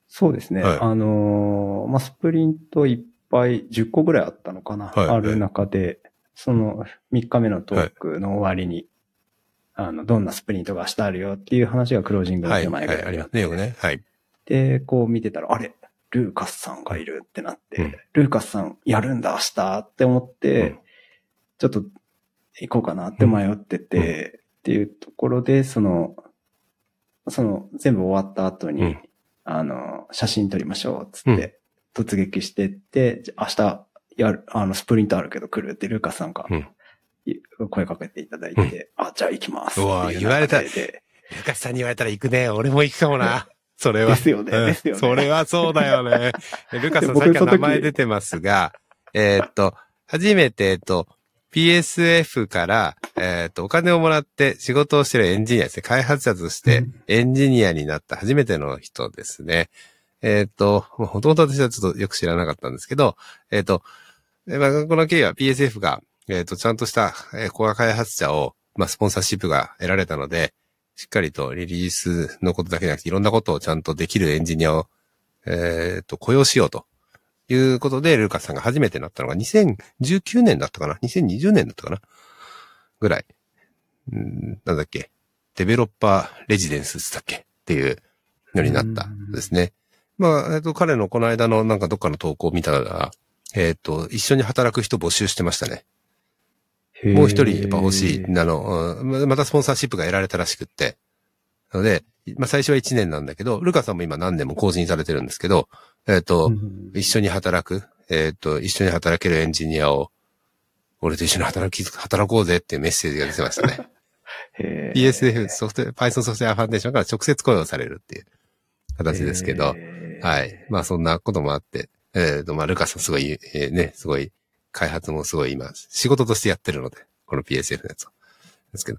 そうですね。はいあのーまあ、スプリントいっぱい10個ぐらいあったのかな。はいある中で、その3日目のトークの終わりに、あの、どんなスプリントが明日あるよっていう話がクロージングのはい、手はい、前ぐらいありますね、よくね。はい。で、こう見てたら、あれ？ルーカスさんがいるってなって、うん。ルーカスさんやるんだ明日って思って、うん。ちょっと行こうかなって迷ってて、うん。っていうところで、その、その全部終わった後に、うん。あの、写真撮りましょうっつって、突撃してって、明日やる、あの、スプリントあるけど来るってルーカスさんが、声かけていただいて、あ、じゃあ行きますっていううわ言われた。ルカスさんに言われたら行くね。俺も行くかもな。それは。ですよねうんですよねそれはそうだよね。(laughs) ルカスさん僕さっき名前出てますが、えーっと、初めて、えっと、PSF から、えーっと、お金をもらって仕事をしてるエンジニアですね。開発者としてエンジニアになった初めての人ですね。えーっと、もともと私はちょっとよく知らなかったんですけど、えーっと、えまあ、この経緯は PSF が、えーっと、ちゃんとした、えーコア開発者を、まあ、スポンサーシップが得られたので、しっかりとリリースのことだけじゃなくて、いろんなことをちゃんとできるエンジニアを、えーっと、雇用しようということで、ルーカスさんが初めてなったのが2019年だったかな ?2020 年だったかな？ぐらい。うんなんだっけ？デベロッパーレジデンスだっけ？っていうのになったんですね。まあ、えっと、彼のこの間のなんかどっかの投稿を見たら、えっと、一緒に働く人募集してましたね。もう一人やっぱ欲しい。あの、うんまたスポンサーシップが得られたらしくって。なので、まあ最初は1年なんだけど、ルカさんも今何年も更新されてるんですけど、えっ、と、うん一緒に働く、えっ、と、一緒に働けるエンジニアを、俺と一緒に働き、働こうぜっていうメッセージが出てましたね。(laughs) へー PSF ソフトウェア、Python ソフトウェアファンデーションから直接雇用されるっていう形ですけど、はい。まあそんなこともあって、えっ、と、まあルカさんすごい、えーね、すごい、開発もすごい今、仕事としてやってるので、この PSF のやつを。ですけど、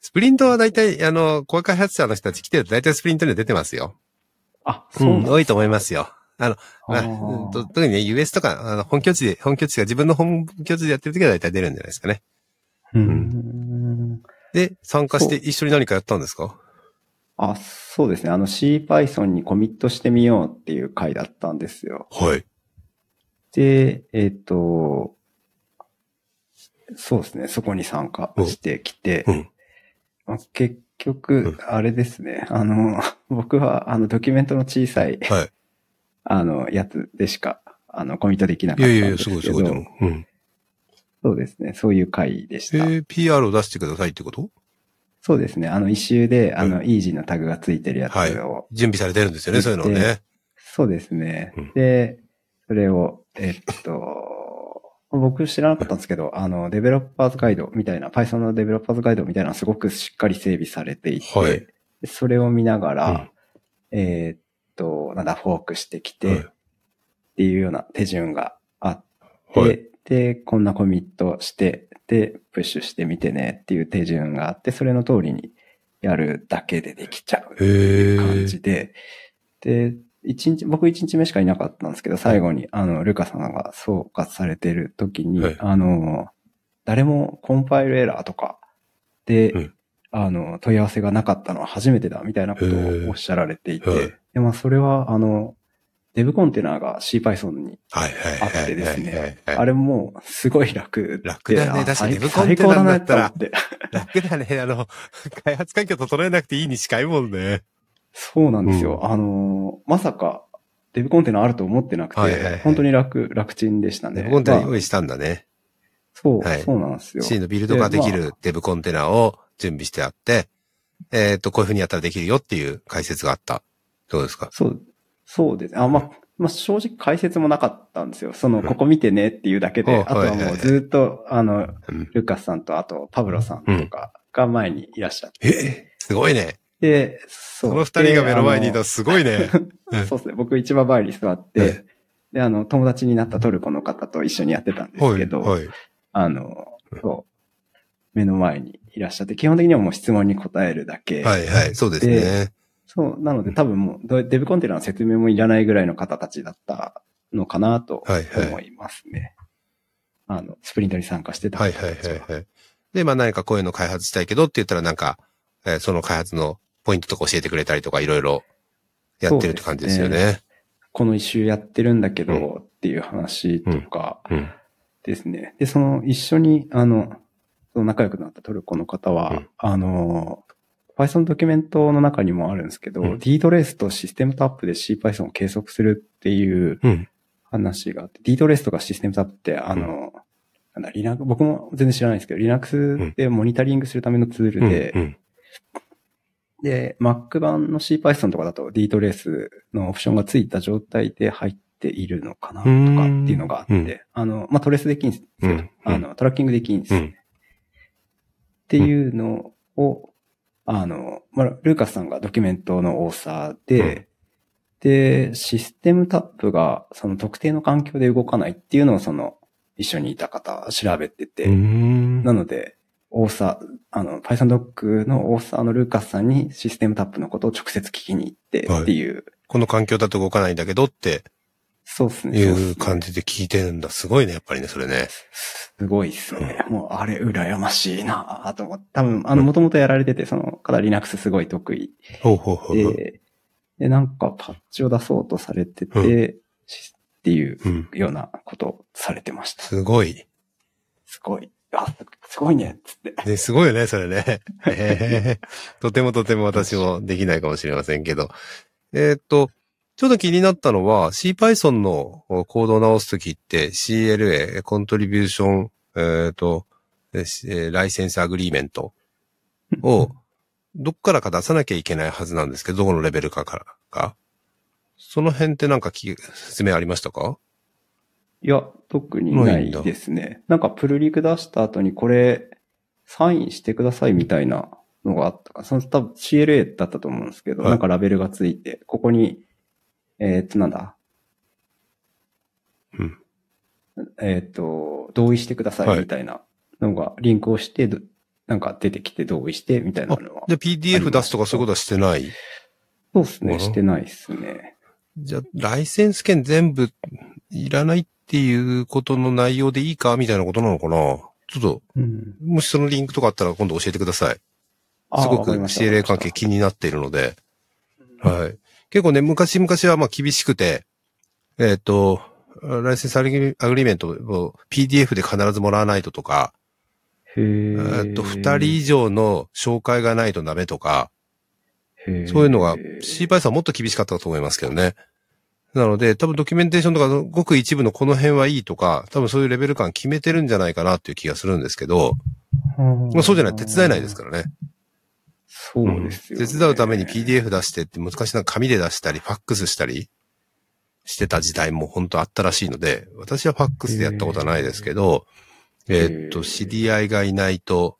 スプリントは大体、あの、コア開発者の人たち来てると大体スプリントには出てますよ。あ、そうなん多いと思いますよ。あの、まあ、特にね、US とか、あの、本拠地で、本拠地が自分の本拠地でやってる時は大体出るんじゃないですかね。うん。で、参加して一緒に何かやったんですか？あ、そうですね。あの CPython にコミットしてみようっていう回だったんですよ。はい。で、えっ、と、そうですね。そこに参加してきて、うん。まあ結局、あれですね。あの、僕は、あの、ドキュメントの小さい、はい。あの、やつでしか、あの、コミットできなかったんいやいやいや、ですけど、すごいすごい、でも。うん。そうですね。そういう回でした。えー、PR を出してくださいってこと？そうですね。あの、一周で、あうの、イージーのタグがついてるやつはいを、準備されてるんですよね、そういうのをね。そうですね。うんで、それを、えっと、僕知らなかったんですけど、あの、デベロッパーズガイドみたいな、Python のデベロッパーズガイドみたいなのすごくしっかり整備されていて、はい。でそれを見ながら、うん。えっと、なんだ、フォークしてきて、はい。っていうような手順があって、はい。で、こんなコミットして、で、プッシュしてみてねっていう手順があって、それの通りにやるだけでできちゃうへ感じで、で、一日、僕一日目しかいなかったんですけど、最後に、あの、ルカさんが総括されてる時に、はいあの、誰もコンパイルエラーとかで、うんあの、問い合わせがなかったのは初めてだ、みたいなことをおっしゃられていて、へえで、まあ、それは、あの、デブコンテナが CPython にはいはいあはい。ってですね、はいはいはいあれもうすごい楽で。楽だねあ確かに最デブコンテナだったら。楽だね。あの、(laughs) 開発環境整えなくていいに近いもんね。そうなんですよ。あの、まさか、デブコンテナあると思ってなくて、はいはいはい本当に楽、楽ちんでしたね。デブコンテナまあ用意したんだね。そう、はいそうなんですよ。C のビルドができるデブコンテナを準備してあって、えっと、こういう風にやったらできるよっていう解説があった。どうですか？そう、そうですね。あ、まあ、まあ、正直解説もなかったんですよ。その、ここ見てねっていうだけで、うんあとはもうずっと、あの、うん。ルカスさんと、あと、パブロさんとかが前にいらっしゃって。えすごいね。で、そその二人が目の前にいたらですごいね。(laughs) そうですね。僕一番前に座って、えで、あの、友達になったトルコの方と一緒にやってたんですはい。けど、はい。あの、そう、目の前にいらっしゃって、基本的にはもう質問に答えるだけ。はいはい。そうですね。そう、なので多分もうどデブコンテナの説明もいらないぐらいの方たちだったのかなとはいはい思いますね。あの、スプリントに参加してたはいはいはいはい。で、まあ何かこういうの開発したいけどって言ったらなんか、えーその開発のポイントとか教えてくれたりとかいろいろやってるって感じですよね。この一周やってるんだけうど、っていう話とかうん。ですね。で、その一緒に、あの、その仲良くなったトルコの方は、うんあの、Python ドキュメントの中にもあるんですけど、うん DTrace とシステムタップで CPython を計測するっていううん。話があって、DTrace とかシステムタップって、あの、なんだ、Linux、僕も全然知らないんですけど、Linux でモニタリングするためのツールで、うん。で、Mac 版の CPython とかだと DTrace のオプションがついた状態で入っているのかなとかっていうのがあって、うんあの、まあ、トレースできんですよ。うんあの、トラッキングできんですよね。うんっていうのを、あの、まあ、ルーカスさんがドキュメントのオーサーで、で、システムタップがその特定の環境で動かないっていうのをその一緒にいた方調べてて、うん。なので、オーサー、あの、Python ドックのオーサーのルーカスさんにシステムタップのことを直接聞きに行ってっていう、この環境だと動かないんだけどってそうですね。いう感じで聞いてるんだ。すごいね、やっぱりね、それね。すごいっすね。もう、あれ、羨ましいなぁと思って。多分、あの、もともとやられてて、その、方 Linux すごい得意ほうほうほう。で、で、なんかパッチを出そうとされてて、うしっていううん。ようなことをされてました。すごい。すごい。あ、すごいね、つって。ね、すごいよね、それね。(laughs) とてもとても私もできないかもしれませんけど。えーっと、ちょっと気になったのは CPython のコードを直すときって CLA、 Contribution、えーっと、 License Agreement をどっからか出さなきゃいけないはずなんですけど、どこのレベルかからか。その辺ってなんか説明ありましたか？いや、特にないですね。なんかプルリク出した後にこれ、サインしてくださいみたいなのがあったか。その多分 CLA だったと思うんですけど、はいなんかラベルがついて、ここに、えーっと、なんだ？うん。えーっと、同意してくださはいいみたいなのがリンクをして、どなんか出てきて同意してみたいなのは。で、PDF 出すとかそういうことはしてない？そうですね、うんしてないですね。じゃあ、ライセンス権全部いらないっていうことの内容でいいかみたいなことなのかな？ちょっと、うん。もしそのリンクとかあったら今度教えてください。すごく CLA 関係気になっているので。はい。結構ね、昔々はまあ厳しくて、えっ、と、 License Agree Agreement を PDF で必ずもらわないととか、へえーっと、二人以上の紹介がないとダメとか、そういうのが C パイさんはもっと厳しかったと思いますけどね。なので、多分ドキュメンテーションとかのごく一部のこの辺はいいとか、多分そういうレベル感決めてるんじゃないかなっていう気がするんですけど、まあそうじゃない、手伝えないですからね。そうですよ、ね。手伝うために PDF 出してって昔なんか紙で出したり、ファックスしたりしてた時代も本当あったらしいので、私はファックスでやったことはないですけど、えーっと、知り合いがいないと、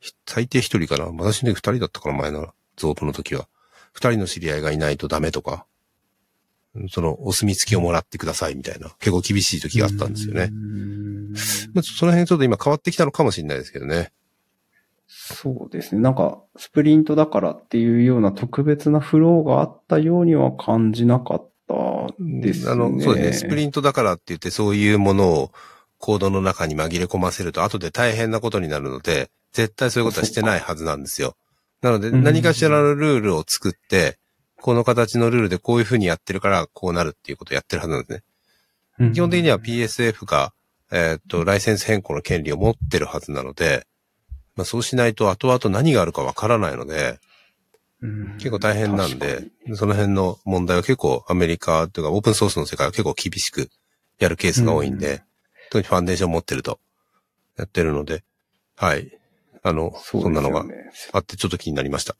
ひ最低一人かな。私の時二人だったから前の。ゾープの時は。二人の知り合いがいないとダメとか、そのお墨付きをもらってくださいみたいな、結構厳しい時があったんですよねう。んまあその辺ちょっと今変わってきたのかもしれないですけどね。そうですね。なんか、スプリントだからっていうような特別なフローがあったようには感じなかったですね。あの、そうですね。スプリントだからって言ってそういうものをコードの中に紛れ込ませると後で大変なことになるので、絶対そういうことはしてないはずなんですよ。なので、うん何かしらのルールを作って、この形のルールでこういう風にやってるからこうなるっていうことをやってるはずなんですね。うん基本的には PSF が、えーっと、ライセンス変更の権利を持ってるはずなので、まあそうしないと後々何があるかわからないので、うん結構大変なん確でその辺の問題は結構アメリカというかオープンソースの世界は結構厳しくやるケースが多いんで、特にファンデーション持ってるとやってるので、はい。あの、そ,、そうんなのがあってちょっと気になりました。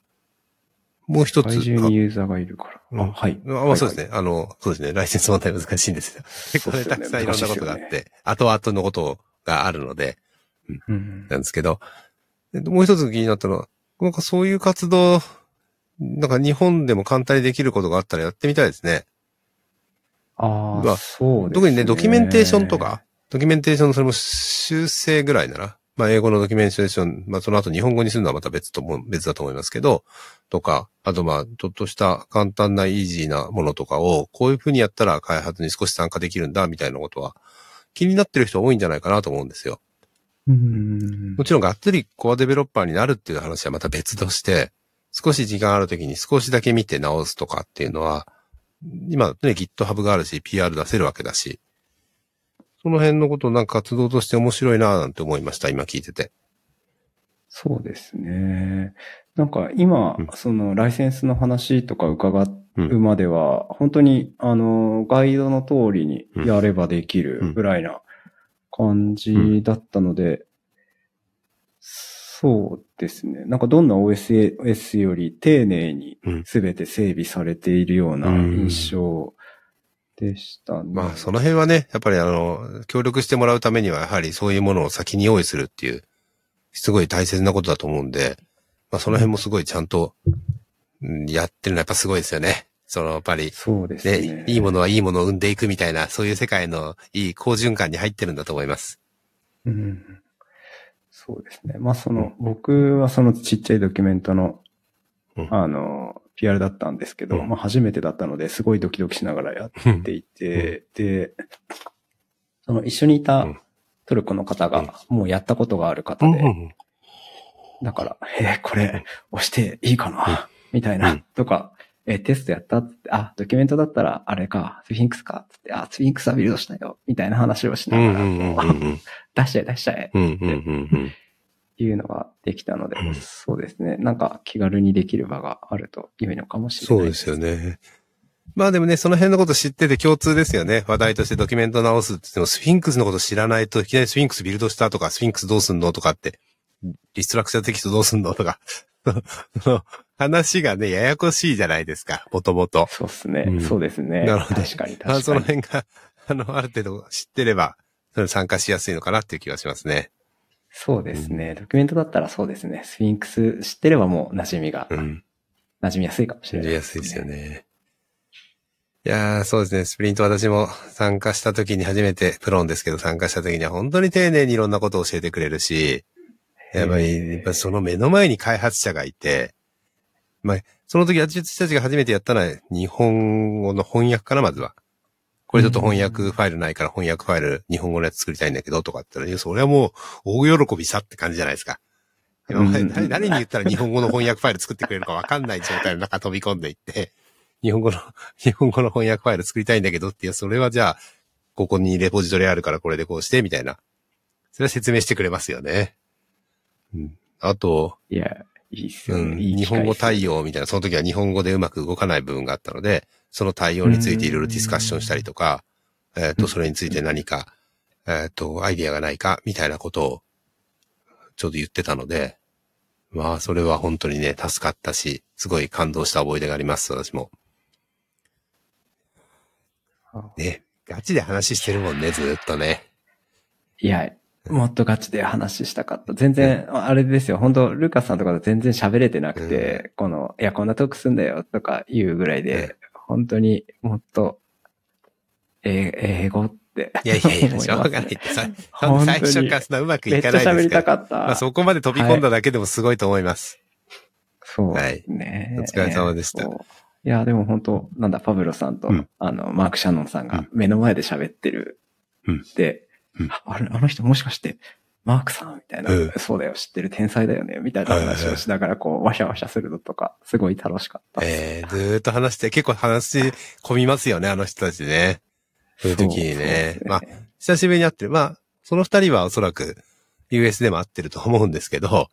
もう一つ。世界中にユーザーがいるから。うんあ、はい。あまあそうですね。あの、そうですね。ライセンス問題難しいんですよ。(laughs) 結構ね、たくさんいろんなことがあって、後々のことがあるので、うんなんですけど、でもう一つ気になったのは、なんかそういう活動、なんか日本でも簡単にできることがあったらやってみたいですね。ああ、まあそうですね。特にね、ドキュメンテーションとか、ドキュメンテーションのそれも修正ぐらいなら、まあ英語のドキュメンテーション、まあその後日本語にするのはまた別とも、別だと思いますけど、とか、あとまあ、ちょっとした簡単なイージーなものとかを、こういうふうにやったら開発に少し参加できるんだ、みたいなことは、気になってる人多いんじゃないかなと思うんですよ。うんもちろんがっつりコアデベロッパーになるっていう話はまた別として、少し時間あるときに少しだけ見て直すとかっていうのは、今ね、GitHub があるし、PR 出せるわけだし、その辺のことなんか活動として面白いなぁなんて思いました、今聞いてて。そうですね。なんか今、うんそのライセンスの話とか伺ううまでは、本当にあの、ガイドの通りにやればできるぐらいな感じだったので、そうですね。なんかどんな OSS より丁寧にうん全て整備されているような印象でしたね。まあ、その辺はね、やっぱりあの、協力してもらうためには、やはりそういうものを先に用意するっていう、すごい大切なことだと思うんで、まあ、その辺もすごいちゃんと、うんやってるのはやっぱすごいですよね。その、やっぱり、そうですね。ね、いいものはいいものを生んでいくみたいな、そういう世界のいい好循環に入ってるんだと思います。うんそうですね。まあその、僕はそのちっちゃいドキュメントの、うんあの、PR だったんですけど、うん。まあ初めてだったのですごいドキドキしながらやっていて、で、その一緒にいうたん。トルコの方がもうやったことがある方で、だから、えーこれ押していいかな、みたいうな、ん。とか、えーテストやった？って、あ、ドキュメントだったらあれか、スフィンクスか、つって、あ、スフィンクスはビルドしたよ、みたいな話をしうなんがら、(laughs) 出しちゃえ出しちゃえ、いうのができたので、うんそうですね。なんか気軽にできる場があると良いのかもしれないそうですよ。ね。まあでもね、その辺のこと知ってて共通ですよね。話題としてドキュメント直すって言っても、スフィンクスのこと知らないといきなりスフィンクスビルドしたとか、スフィンクスどうすんのとかって、 reStructuredText どうすんのとか、(laughs) 話がね、ややこしいじゃないですか、もともと。そうですね。うんそうですね。なるほど確かに確かに。まあその辺が、あの、ある程度知ってれば、それ参加しやすいのかなっていう気がしますね。そうですね。ドキュメントだったらそうですね。スフィンクス知ってればもう馴染みが、うん。馴染みやすいかもしれやない、りやすいですよ。ね。いやー、そうですね。スプリント私も参加した時に初めてプロンですけど参加した時には本当に丁寧にいろんなことを教えてくれるし、やっぱり、やっぱその目の前に開発者がいて、その時私たちが初めてやったのは日本語の翻訳かな、まずは。これちょっと翻訳ファイルないから翻訳ファイル日本語のやつ作りたいんだけどとかって言ったら、それはもう大喜びさって感じじゃないですか。(laughs) 誰誰に言ったら日本語の翻訳ファイル作ってくれるかわかんない状態の中飛び込んでいって、日本語の、(laughs) 日本語の翻訳ファイル作りたいんだけどって、いや、それはじゃあ、ここにレポジトリあるからこれでこうして、みたいな。それは説明してくれますよね。うん。あと、いや、いいっすよね。うん、日本語対応。応みたいな、その時は日本語でうまく動かない部分があったので、その対応についていろいろディスカッションしたりとか、えっ、と、うんそれについて何か、えっ、と、アイディアがないか、みたいなことを、ちょうど言ってたので、まあ、それは本当にね、助かったし、すごい感動した思い出があります、私も。ね、ガチで話してるもんね、ずーっとね。いや、もっとガチで話したかった。全然、あれですよ。本当ルカスさんとかと全然喋れてなくて、この、いや、こんなトークすんだよとか言うぐらいで、本当にもっと、え英語って。いやいやいや、しょうがないって最初からそんなうまくめっちゃいかないですから。喋りたかった。まあ、そこまで飛び込んだだけでもすごいと思います。そうはいですね。お疲れ様でしたいや、でも本当なんだ、パブロさんと、うんあの、マーク・シャノンさんがうん目の前で喋ってる。うんで、うんああれ、あの人もしかして、マークさんみたいな、うんそうだよ、知ってる天才だよね、みたいな話をしながら、こう、わしゃわしゃするのとか、すごい楽しかった。えー、ずーっと話して、結構話込みますよね、あの人たちね。そういう時にね。まあ、久しぶりに会ってる。まあ、その二人はおそらく US でも会ってると思うんですけど、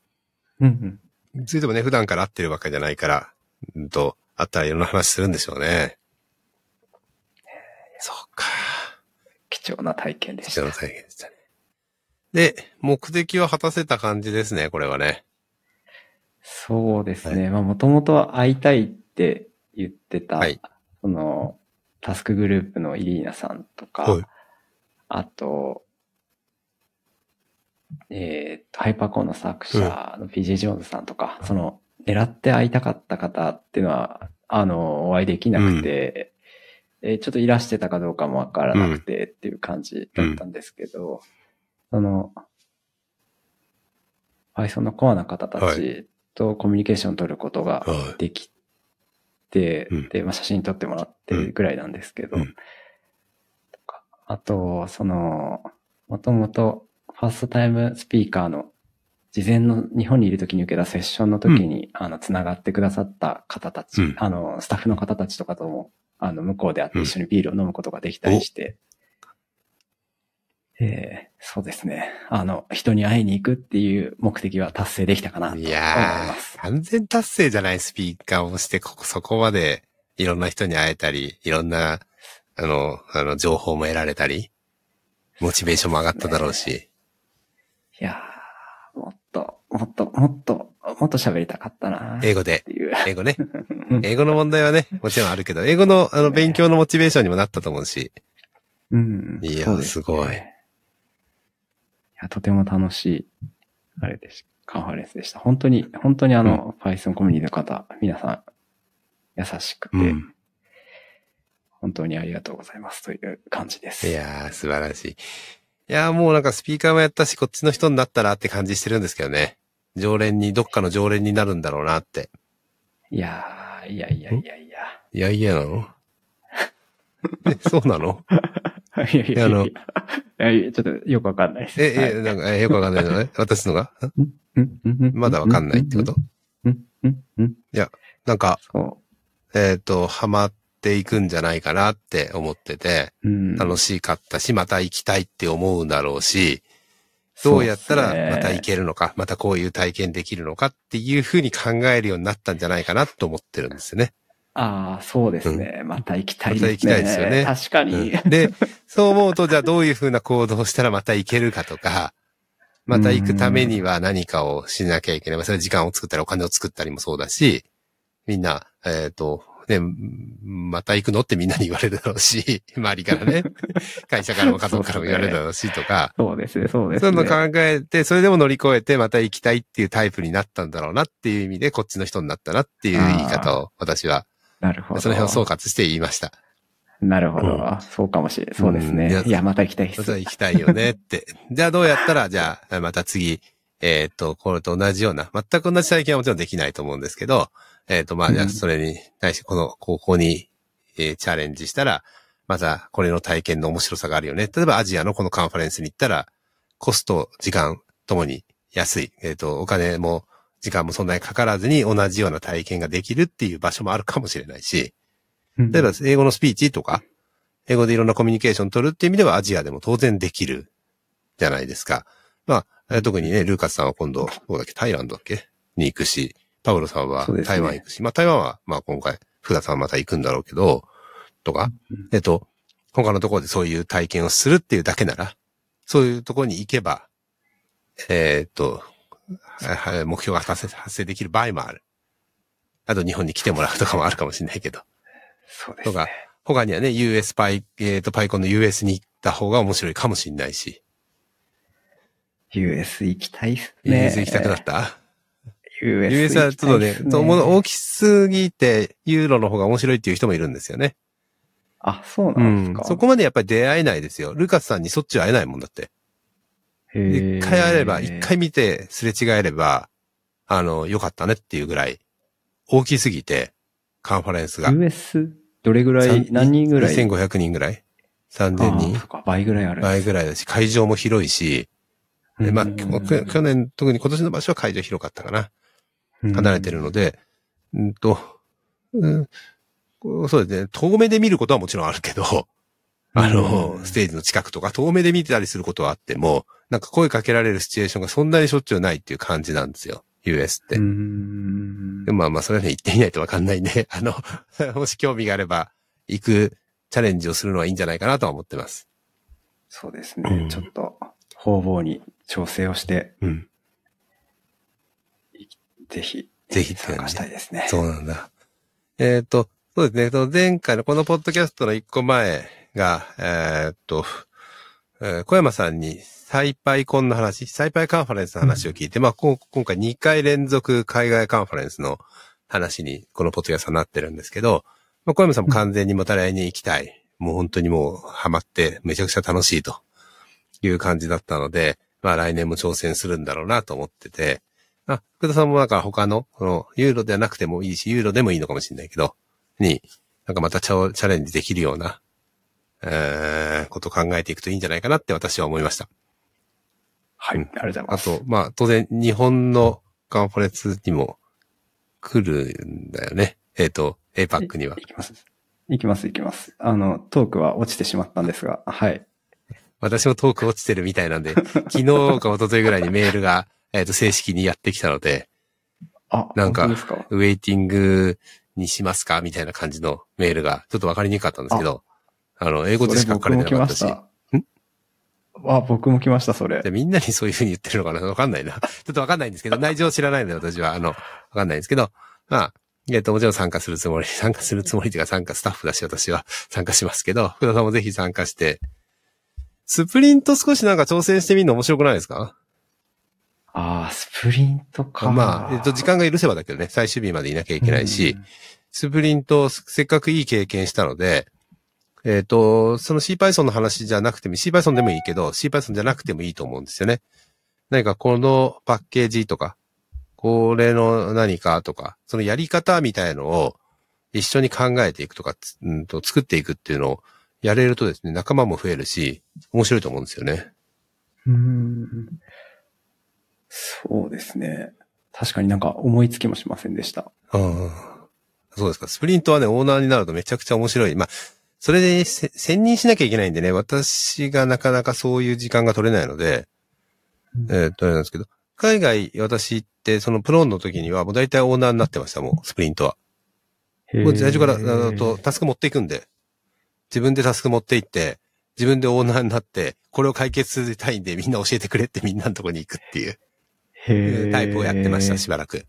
うんうん。ついてもね、普段から会ってるわけじゃないから、うんと、会ったらいろんな話するんでしょうね。そうか。貴重な体験でした貴重。な体験でしたね。で、目的は果たせた感じですね、これはね。そうですね。まあ、もともと会いたいって言ってた、はい。その、タスクグループのイリーナさんとか、はい。あと、えーと、ハイパーコーの作者の PJ ジョーンズさんとか、その、狙って会いたかった方っていうのは、あの、お会いできなくて、えーちょっといらしてたかどうかもわからなくてっていう感じだったんですけど、その、Python のコアな方たはちとコミュニケーションを取ることがはい。できて、うん。で、まあ、写真撮ってもらってるぐらいなんですけど、うん。とかあと、その、もともとファーストタイムスピーカーの事前の日本にいる時に受けたセッションの時に、あの、つながってくださった方たち、うん。あの、スタッフの方たちとかとも、あの、向こうで会って一緒にビールを飲むことができたりして、えーそうですね。あの、人に会いに行くっていう目的は達成できたかなと思います。ー、完全達成じゃないスピーカーをして、ここ、そこまでいろんな人に会えたり、いろんな、あの、あの、情報も得られたり、モチベーションも上がっただろうし。いやー、もっと、もっと、もっと、もっと喋りたかったなっ英語で。英語ね。う (laughs) ん英語の問題はね、もちろんあるけど、英語の、あの、勉強のモチベーションにもなったと思うし。うん。いやそうですごいいや、とても楽しい、あれでした。カンファレンスでした。本当に、本当にあの、Python コミュニティの方、皆さん、優しくて、うん。本当にありがとうございますという感じです。いやー、素晴らしい。いやー、もうなんかスピーカーもやったし、こっちの人になったらって感じしてるんですけどね。常連に、どっかの常連になるんだろうなって。いやー、いやいやいやいや。いやいやなの？(laughs) え、そうなの？(laughs) いやいやいや。あのいやいやちょっとよくわかんないです。え、はい。え、なんか、え、よくわかんないのね？(laughs) 私のが？まだわかんないってこと？うん？うん？うん？なんか、そえっ、と、ハマっていくんじゃないかなって思ってて、う。うん。楽しかったし、また行きたいって思うんだろうし、どうやったらまた行けるのか、またこういう体験できるのかっていうふうに考えるようになったんじゃないかなと思ってるんですよね。ああ、そうですね。また行きたいですね。また行きたいですよね確かに。うんで、そう思うと、じゃあどういうふうな行動をしたらまた行けるかとか、また行くためには何かをしなきゃいけない。まあそれは時間を作ったりお金を作ったりもそうだし、みんな、えっ、と、ね、また行くのってみんなに言われるだろうし、(laughs) 周りからね、(laughs) 会社からも家族からも言われるだろうしとか、そうですね、そうですそういうね。の考えて、それでも乗り越えてまた行きたいっていうタイプになったんだろうなっていう意味で、こっちの人になったなっていう言い方を私は、なるほど。その辺を総括して言いました。なるほど、うんそうかもしれない。そうですね。うんいやいや、また行きたいで。ますた行きたいよねって。(laughs) じゃあどうやったら、じゃあ、また次、えーっと、これと同じような、全く同じ体験はもちろんできないと思うんですけど、えっ、と、まあ、じゃあそれに対してこの高校に、えーチャレンジしたら、またこれの体験の面白さがあるよね。例えばアジアのこのカンファレンスに行ったら、コスト、時間ともに安い。えっ、と、お金も時間もそんなにかからずに同じような体験ができるっていう場所もあるかもしれないし、例えば英語のスピーチとか、英語でいろんなコミュニケーション取るっていう意味ではアジアでも当然できるじゃないですか。まあ、えー特にね、ルーカスさんは今度、どうだっけ、タイランドだっけに行くし、パウロさんは台湾行くし、まあ台湾は、まあ今回、福田さんはまた行くんだろうけど、とか、えっと、他のところでそういう体験をするっていうだけなら、そういうところに行けば、えーっと、目標が達成発生できる場合もある。あと日本に来てもらうとかもあるかもしれないけど。そうですとかね。、他にはね、US パイ、えっ、と、パイコンの US に行った方が面白いかもしれないし。US 行きたいっすね。US 行きたくなった？US, ?US はちょっとね、行きたいすそうもの大きすぎて、ユーロの方が面白いっていう人もいるんですよね。あ、そううなんですか。。んそこまでやっぱり出会えないですよ。ルカスさんにしょっちゅう会えないもんだって。一回会えれば、一回見てすれ違えれば、あの、よかったねっていうぐらい、大きすぎて、カンファレンスが。US、どれぐらい、何人ぐらい ?2500 人ぐらい ?3000 あー人倍ぐらいある。倍ぐらいだし、会場も広いし、でまあ、去年、特に今年の場所は会場広かったかな。離れてるので、うんと、うん、そうですね、遠目で見ることはもちろんあるけど、あの、うんステージの近くとか遠目で見てたりすることはあっても、なんか声かけられるシチュエーションがそんなにしょっちゅうないっていう感じなんですよ。US って。うんでもまあまあ、それはね、行ってみないとわかんないんで、(laughs) あの、(laughs) もし興味があれば、行くチャレンジをするのはいいんじゃないかなとは思ってます。そうですね。うんちょっと、方々に調整をして、うん。ぜひ、ぜひって感じ参加したいですね。そうなんだ。えっ、と、そうですね。その前回のこのポッドキャストの一個前が、えーっと、えー小山さんにサイパイコンの話、サイパイカンファレンスの話を聞いて、まあこう今回2回連続海外カンファレンスの話にこのポッドキャストになってるんですけど、まあ、小山さんも完全にまた来年行きたい。もう本当にもうハマってめちゃくちゃ楽しいと。いう感じだったので、まあ来年も挑戦するんだろうなと思ってて、あ、福田さんもなんか他の、この、ユーロではなくてもいいし、ユーロでもいいのかもしれないけど、に、なんかまたチャチャレンジできるような、えー、ことを考えていくといいんじゃないかなって私は思いました。はい。うんありがとうございます。あと、まあ、当然、日本のカンファレンスにも来るんだよね。えっ、と、APAC には行。きます。行きます、行きます。あの、トークは落ちてしまったんですが、はい。私もトーク落ちてるみたいなんで、(laughs) 昨日か一昨日ぐらいにメールが、えっ、と、正式にやってきたので、あ、なんかか？ウェイティングにしますか？みたいな感じのメールが、ちょっとわかりにくかったんですけど、あの、英語でしか書かれてなかったし、それ僕も来ました。あ、僕も来ました、それ。で。みんなにそういう風に言ってるのかな？わかんないな。(laughs) ちょっとわかんないんですけど、内情知らないので私は、あの、わかんないんですけど、まあ、えっと、もちろん参加するつもり、(laughs) 参加するつもりというか参加スタッフだし私は。参加しますけど、福田さんもぜひ参加して、スプリント少しなんか挑戦してみるの面白くないですか？あー、スプリントか。まあ、えっと、時間が許せばだけどね、最終日までいなきゃいけないし、スプリント、せっかくいい経験したので、えっ、と、その CPython の話じゃなくても、CPython でもいいけど、CPython じゃなくてもいいと思うんですよね。何かこのパッケージとか、これの何かとか、そのやり方みたいのを一緒に考えていくとか、つうんと作っていくっていうのをやれるとですね、仲間も増えるし、面白いと思うんですよね。うん。そうですね。確かになんか思いつきもしませんでした。うんそうですか。スプリントはね、オーナーになるとめちゃくちゃ面白い。まあ、それでせ専任しなきゃいけないんでね、私がなかなかそういう時間が取れないので、えーっと、なんですけど、海外私行って、そのプロの時にはもう大体オーナーになってました、もう、スプリントは。もう最初から、あの、と、タスク持っていくんで、自分でタスク持って行って、自分でオーナーになって、これを解決するたいんでみんな教えてくれってみんなのとこに行くっていう。へー。タイプをやってました、しばらく。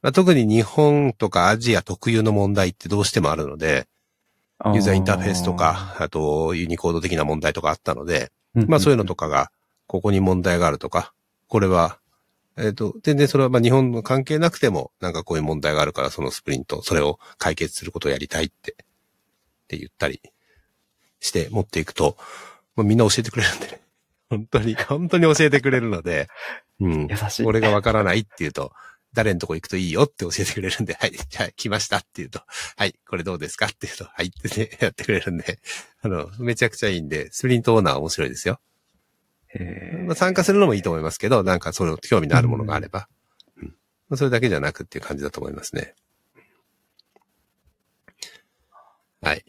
まあ、特に日本とかアジア特有の問題ってどうしてもあるので、ユーザーインターフェースとか、あとユニコード的な問題とかあったので、まあそういうのとかが、ここに問題があるとか、これは、えっ、と、全然それはまあ日本の関係なくても、なんかこういう問題があるから、そのスプリント、それを解決することをやりたいって、って言ったりして持っていくと、まあ、みんな教えてくれるんでね。本当に、本当に教えてくれるので、うん。優しい。俺がわからないって言うと、誰のとこ行くといいよって教えてくれるんで、(laughs) はい、じゃあ来ましたって言うと、はい、これどうですかって言うと、はいってね、(laughs) やってくれるんで、あの、めちゃくちゃいいんで、スプリントオーナー面白いですよ。まあ、参加するのもいいと思いますけど、なんかその興味のあるものがあれば、うんまあ、それだけじゃなくっていう感じだと思いますね。はい。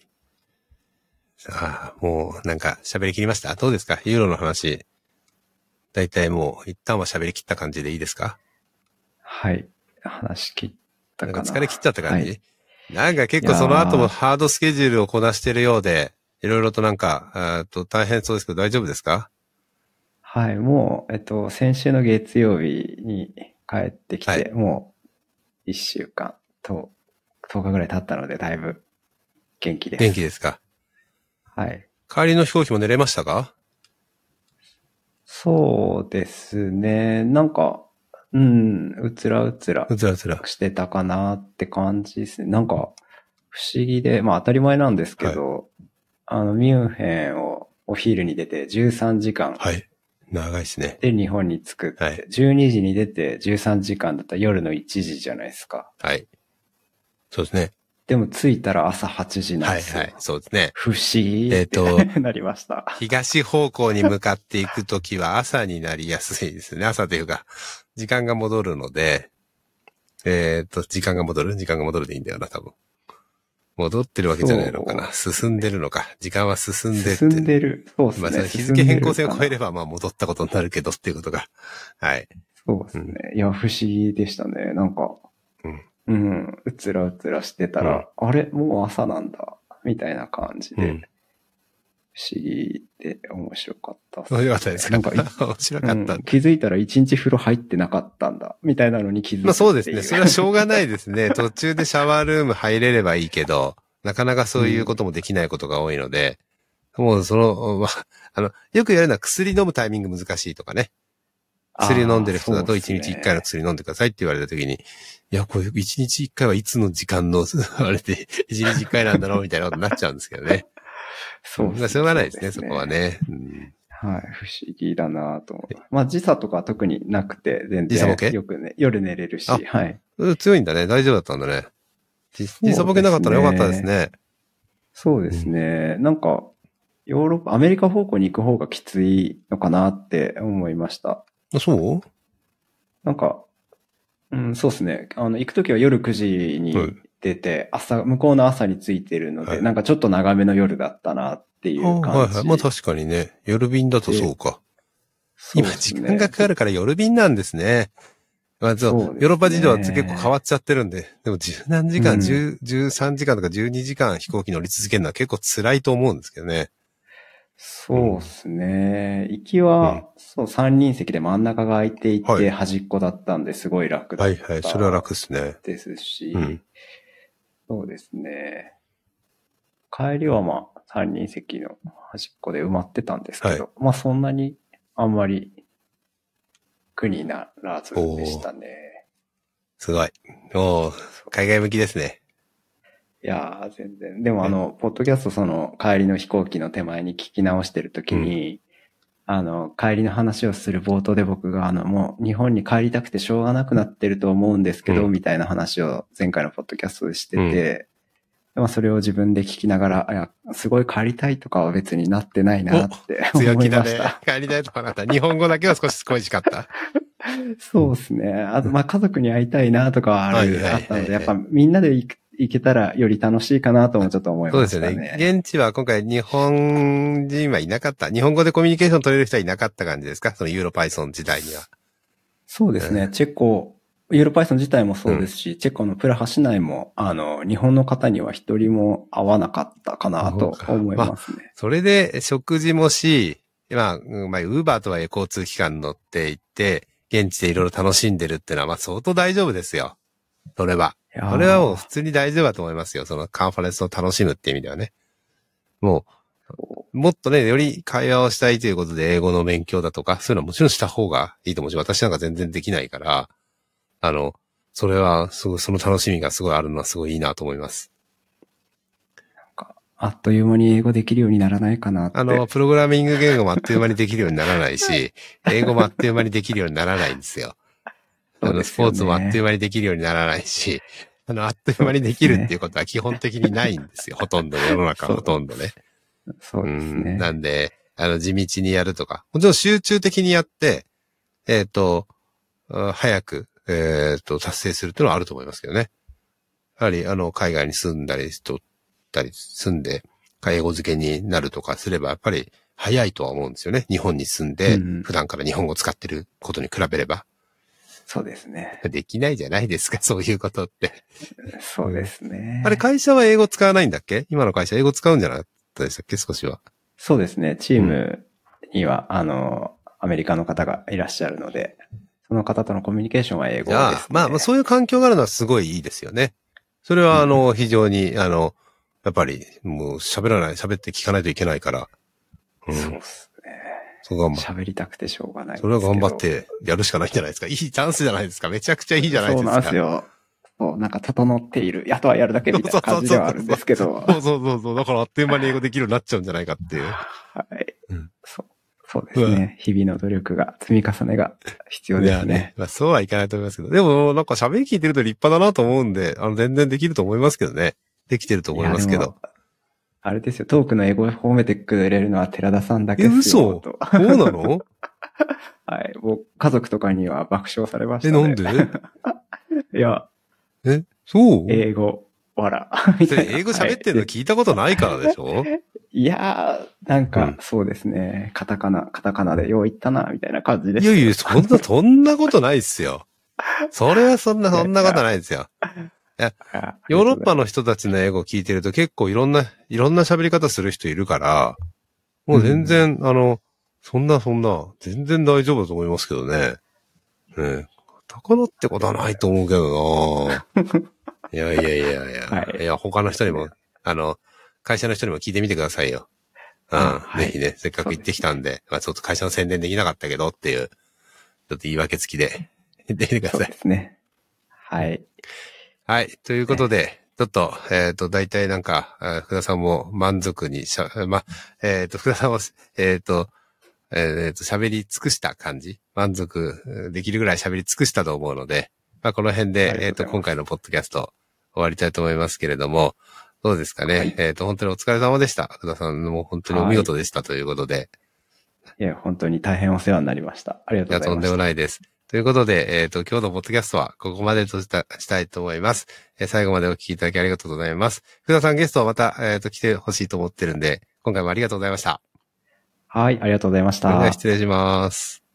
さあ、もうなんか喋り切りました？どうですか？ユーロの話。だいたいもう一旦は喋り切った感じでいいですか？はい。話し切ったかな。なんか疲れ切っちゃった感じ、はいなんか結構その後もハードスケジュールをこなしてるようで、いろいろとなんか、と大変そうですけど大丈夫ですか？はい、もう、えっと、先週の月曜日に帰ってきて、はいもう、一週間と、10日ぐらい経ったので、だいぶ元気です。元気ですか？はい。帰りの飛行機も寝れましたか？そうですね。なんか、うん、うつらうつらうつらうつら。してたかなって感じですね。なんか、不思議で、まあ当たり前なんですけど、あの、ミュンヘンをお昼に出て13時間はい。長いですね。で日本に着くって、はい12時に出て13時間だったら夜の1時じゃないですか。はい。そうですね。でも着いたら朝8時なんはいですよ。はい。そうですね。不思議えっとって (laughs) なりました。東方向に向かっていくときは朝になりやすいですね。朝というか、時間が戻るので、えっ、と、時間が戻る？時間が戻るでいいんだよな、多分。戻ってるわけじゃないのかな。進んでるのか。時間は進んでって。進んでる。そうですね。まあ、それ日付変更線を超えれば。ば、まあ、戻ったことになるけどっていうことが。はい。そうですね。いや、不思議でしたね。なんか、うん。うん、うつらうつらしてたら、あれもう朝なんだ。みたいな感じで、うん。不思議で面白かったっす面白かったですか？なんかい、面白かったうん気づいたら一日風呂入ってなかったんだ。みたいなのに気づいたまあそうですね。それはしょうがないですね。(laughs) 途中でシャワールーム入れればいいけど、なかなかそういうこともできないことが多いので、もうその、まあ、あの、よく言われるのは薬飲むタイミング難しいとかね。薬飲んでる人だと1あーそうですね日1回の薬飲んでくださいって言われた時に、いや、これ1日1回はいつの時間の、あれで、1日1回なんだろうみたいなことになっちゃうんですけどね。そうまあしょうがないですね、そこは。ね。うんはい、不思議だなと。まあ時差とかは特になくて、全時差ボケ？然よくね、夜寝れるし、あはい。うん強いんだね。大丈夫だったんだね。時差ボケなかったらよかったですね。そうですね。なんか、ヨーロッパ、アメリカ方向に行く方がきついのかなって思いました。あそう？なんか、うん、そうですね。あの、行くときは夜9時にはい出て、朝、向こうの朝に着いてるので、はいなんかちょっと長めの夜だったなっていうあ感じ。はいはい。まあ確かにね。夜便だとそうか。うね時間がかかるから夜便なんですね。まあそう、ねヨーロッパ事情は結構変わっちゃってるんで、でも十何時間、うん十、13時間とか12時間飛行機乗り続けるのは結構辛いと思うんですけどね。そうですね。行きは、そう、三人席で真ん中が空いていて、はい端っこだったんですごい楽だった。はいはい。それは楽ですね。ですし、うんそうですね。帰りはまあ、三人席の端っこで埋まってたんですけど、まあそんなにあんまり苦にならずでしたね。すごい。おー海外向きですね。いやー、全然。でもあの、ポッドキャストその帰りの飛行機の手前に聞き直してるときに、あの、帰りの話をする冒頭で僕があの、もう日本に帰りたくてしょうがなくなってると思うんですけど、うんみたいな話を前回のポッドキャストでしてて、まあそれを自分で聞きながら、いや、すごい帰りたいとかは別になってないなって (laughs) 強気だね。帰りたいとかなった。日本語だけは少し恋しかった。(laughs) そうですね。あと、まあ家族に会いたいなとかはある、あったので、やっぱみんなで行く行けたらより楽しいかなともちょっと思いそうましたですよねね。。現地は今回日本人はいなかった。日本語でコミュニケーション取れる人はいなかった感じですか？そのユーロパイソン時代には。そうですね。チェコ、ユーロパイソン自体もそうですし、チェコのプラハ市内も、あの、日本の方には一人も会わなかったかなと思いますね。それで食事もし、まあ、うんまあ、ウーバーとはいえ交通機関乗って行って、現地でいろいろ楽しんでるっていうのは、まあ相当大丈夫ですよ。それは。いやーそれはもう普通に大丈夫だと思いますよ。そのカンファレンスを楽しむっていう意味ではね。もう、もっとね、より会話をしたいということで英語の勉強だとか、そういうのはもちろんした方がいいと思うし、私なんか全然できないから、あの、それは、すごい、その楽しみがすごいあるのはすごいいいなと思います。あっという間に英語できるようにならないかなって。あの、プログラミング言語もあっという間にできるようにならないし、英語もあっという間にできるようにならないんですよ。あの、スポーツもあっという間にできるようにならないし、(laughs) あの、あっという間にできるっていうことは基本的にないんですよ。(laughs) ほとんど、世の中ほとんどね。そうですね。んなんで、あの、地道にやるとか、もちろん集中的にやって、えっ、と、あ早く、えっ、と、達成するっていうのはあると思いますけどね。やはり、あの、海外に住んだりしとったり、住んで、英語付けになるとかすれば、やっぱり早いとは思うんですよね。日本に住んで、うん普段から日本語を使ってることに比べれば。そうですね。できないじゃないですか、(laughs) そういうことって。そうですね。あれ、会社は英語使わないんだっけ？今の会社英語使うんじゃなかったでしたっけ？少しは。そうですね。チームには、あの、アメリカの方がいらっしゃるので、その方とのコミュニケーションは英語です、ね。まあ、まあそういう環境があるのはすごいいいですよね。それは、あの、非常に、あの、やっぱり、もう喋らない、喋って聞かないといけないから。うん。そうですね。そう頑張って。喋りたくてしょうがないんですそれは頑張っ。てやるしかないんじゃないですか。(laughs) いいチャンスじゃないですか。めちゃくちゃいいじゃないですか。そうなんですよ。そう、なんか整っている。あとはやるだけみたいな感じではあるんですけど。そうそうそうそう。だからあっという間に英語できるようになっちゃうんじゃないかっていう。はい。うんそう。そうですね。日々の努力が、積み重ねが必要ですね。まあそうはいかないと思いますけど。でも、なんか喋り聞いてると立派だなと思うんで、あの、全然できると思いますけどね。できてると思いますけど。あれですよ、トークの英語を褒めてくれるのは寺田さんだけですよ。嘘？とそうなの？(laughs) はい。もう家族とかには爆笑されましたえ、ね。なんで？(laughs) いや、え、そう？英語、わら。英語喋ってるの聞いたことないからでしょ？(laughs) いやー、なんうんか、そうですね。カタカナ、カタカナでよう言ったな、みたいな感じです。いやいや、そんな、そんなことないっすよ。それはそんな、そんなことないですよ。あヨーロッパの人たちの英語を聞いてると結構いろんな、いろんな喋り方する人いるから、もう全然、あの、そんなそんな、全然大丈夫だと思いますけどね。ね。高野ってことはないと思うけどな。(laughs) いやいやいやいや、はい。い、や、他の人にも、あの、会社の人にも聞いてみてくださいよ。うん、あはい。ぜひね、せっかく行ってきたんで、まあちょっと会社の宣伝できなかったけどっていう、ちょっと言い訳付きで、言ってみてくだそうさい。ですね。はい。はい。ということで、ちょっと、えっ、と、大体なんか、あ福田さんも満足にしゃ、ま、えっ、と、福田さんも、えっ、と、えっ、と、喋り尽くした感じ？満足うんできるぐらい喋り尽くしたと思うので、まあ、この辺あで、えっ、と、今回のポッドキャスト終わりたいと思いますけれども、どうですかね？はいえっ、と、本当にお疲れ様でした。福田さんも本当にお見事でしたということで、いや、本当に大変お世話になりました。ありがいや、とんでとうございました。もないです。ということで、えっ、と、今日のポッドキャストはここまでとしたしたいと思います。えー最後までお聞きいただきありがとうございます。福田さんゲストはまた、えっ、と、来てほしいと思ってるんで、今回もありがとうございました。はい、ありがとうございましたそれでは。失礼します。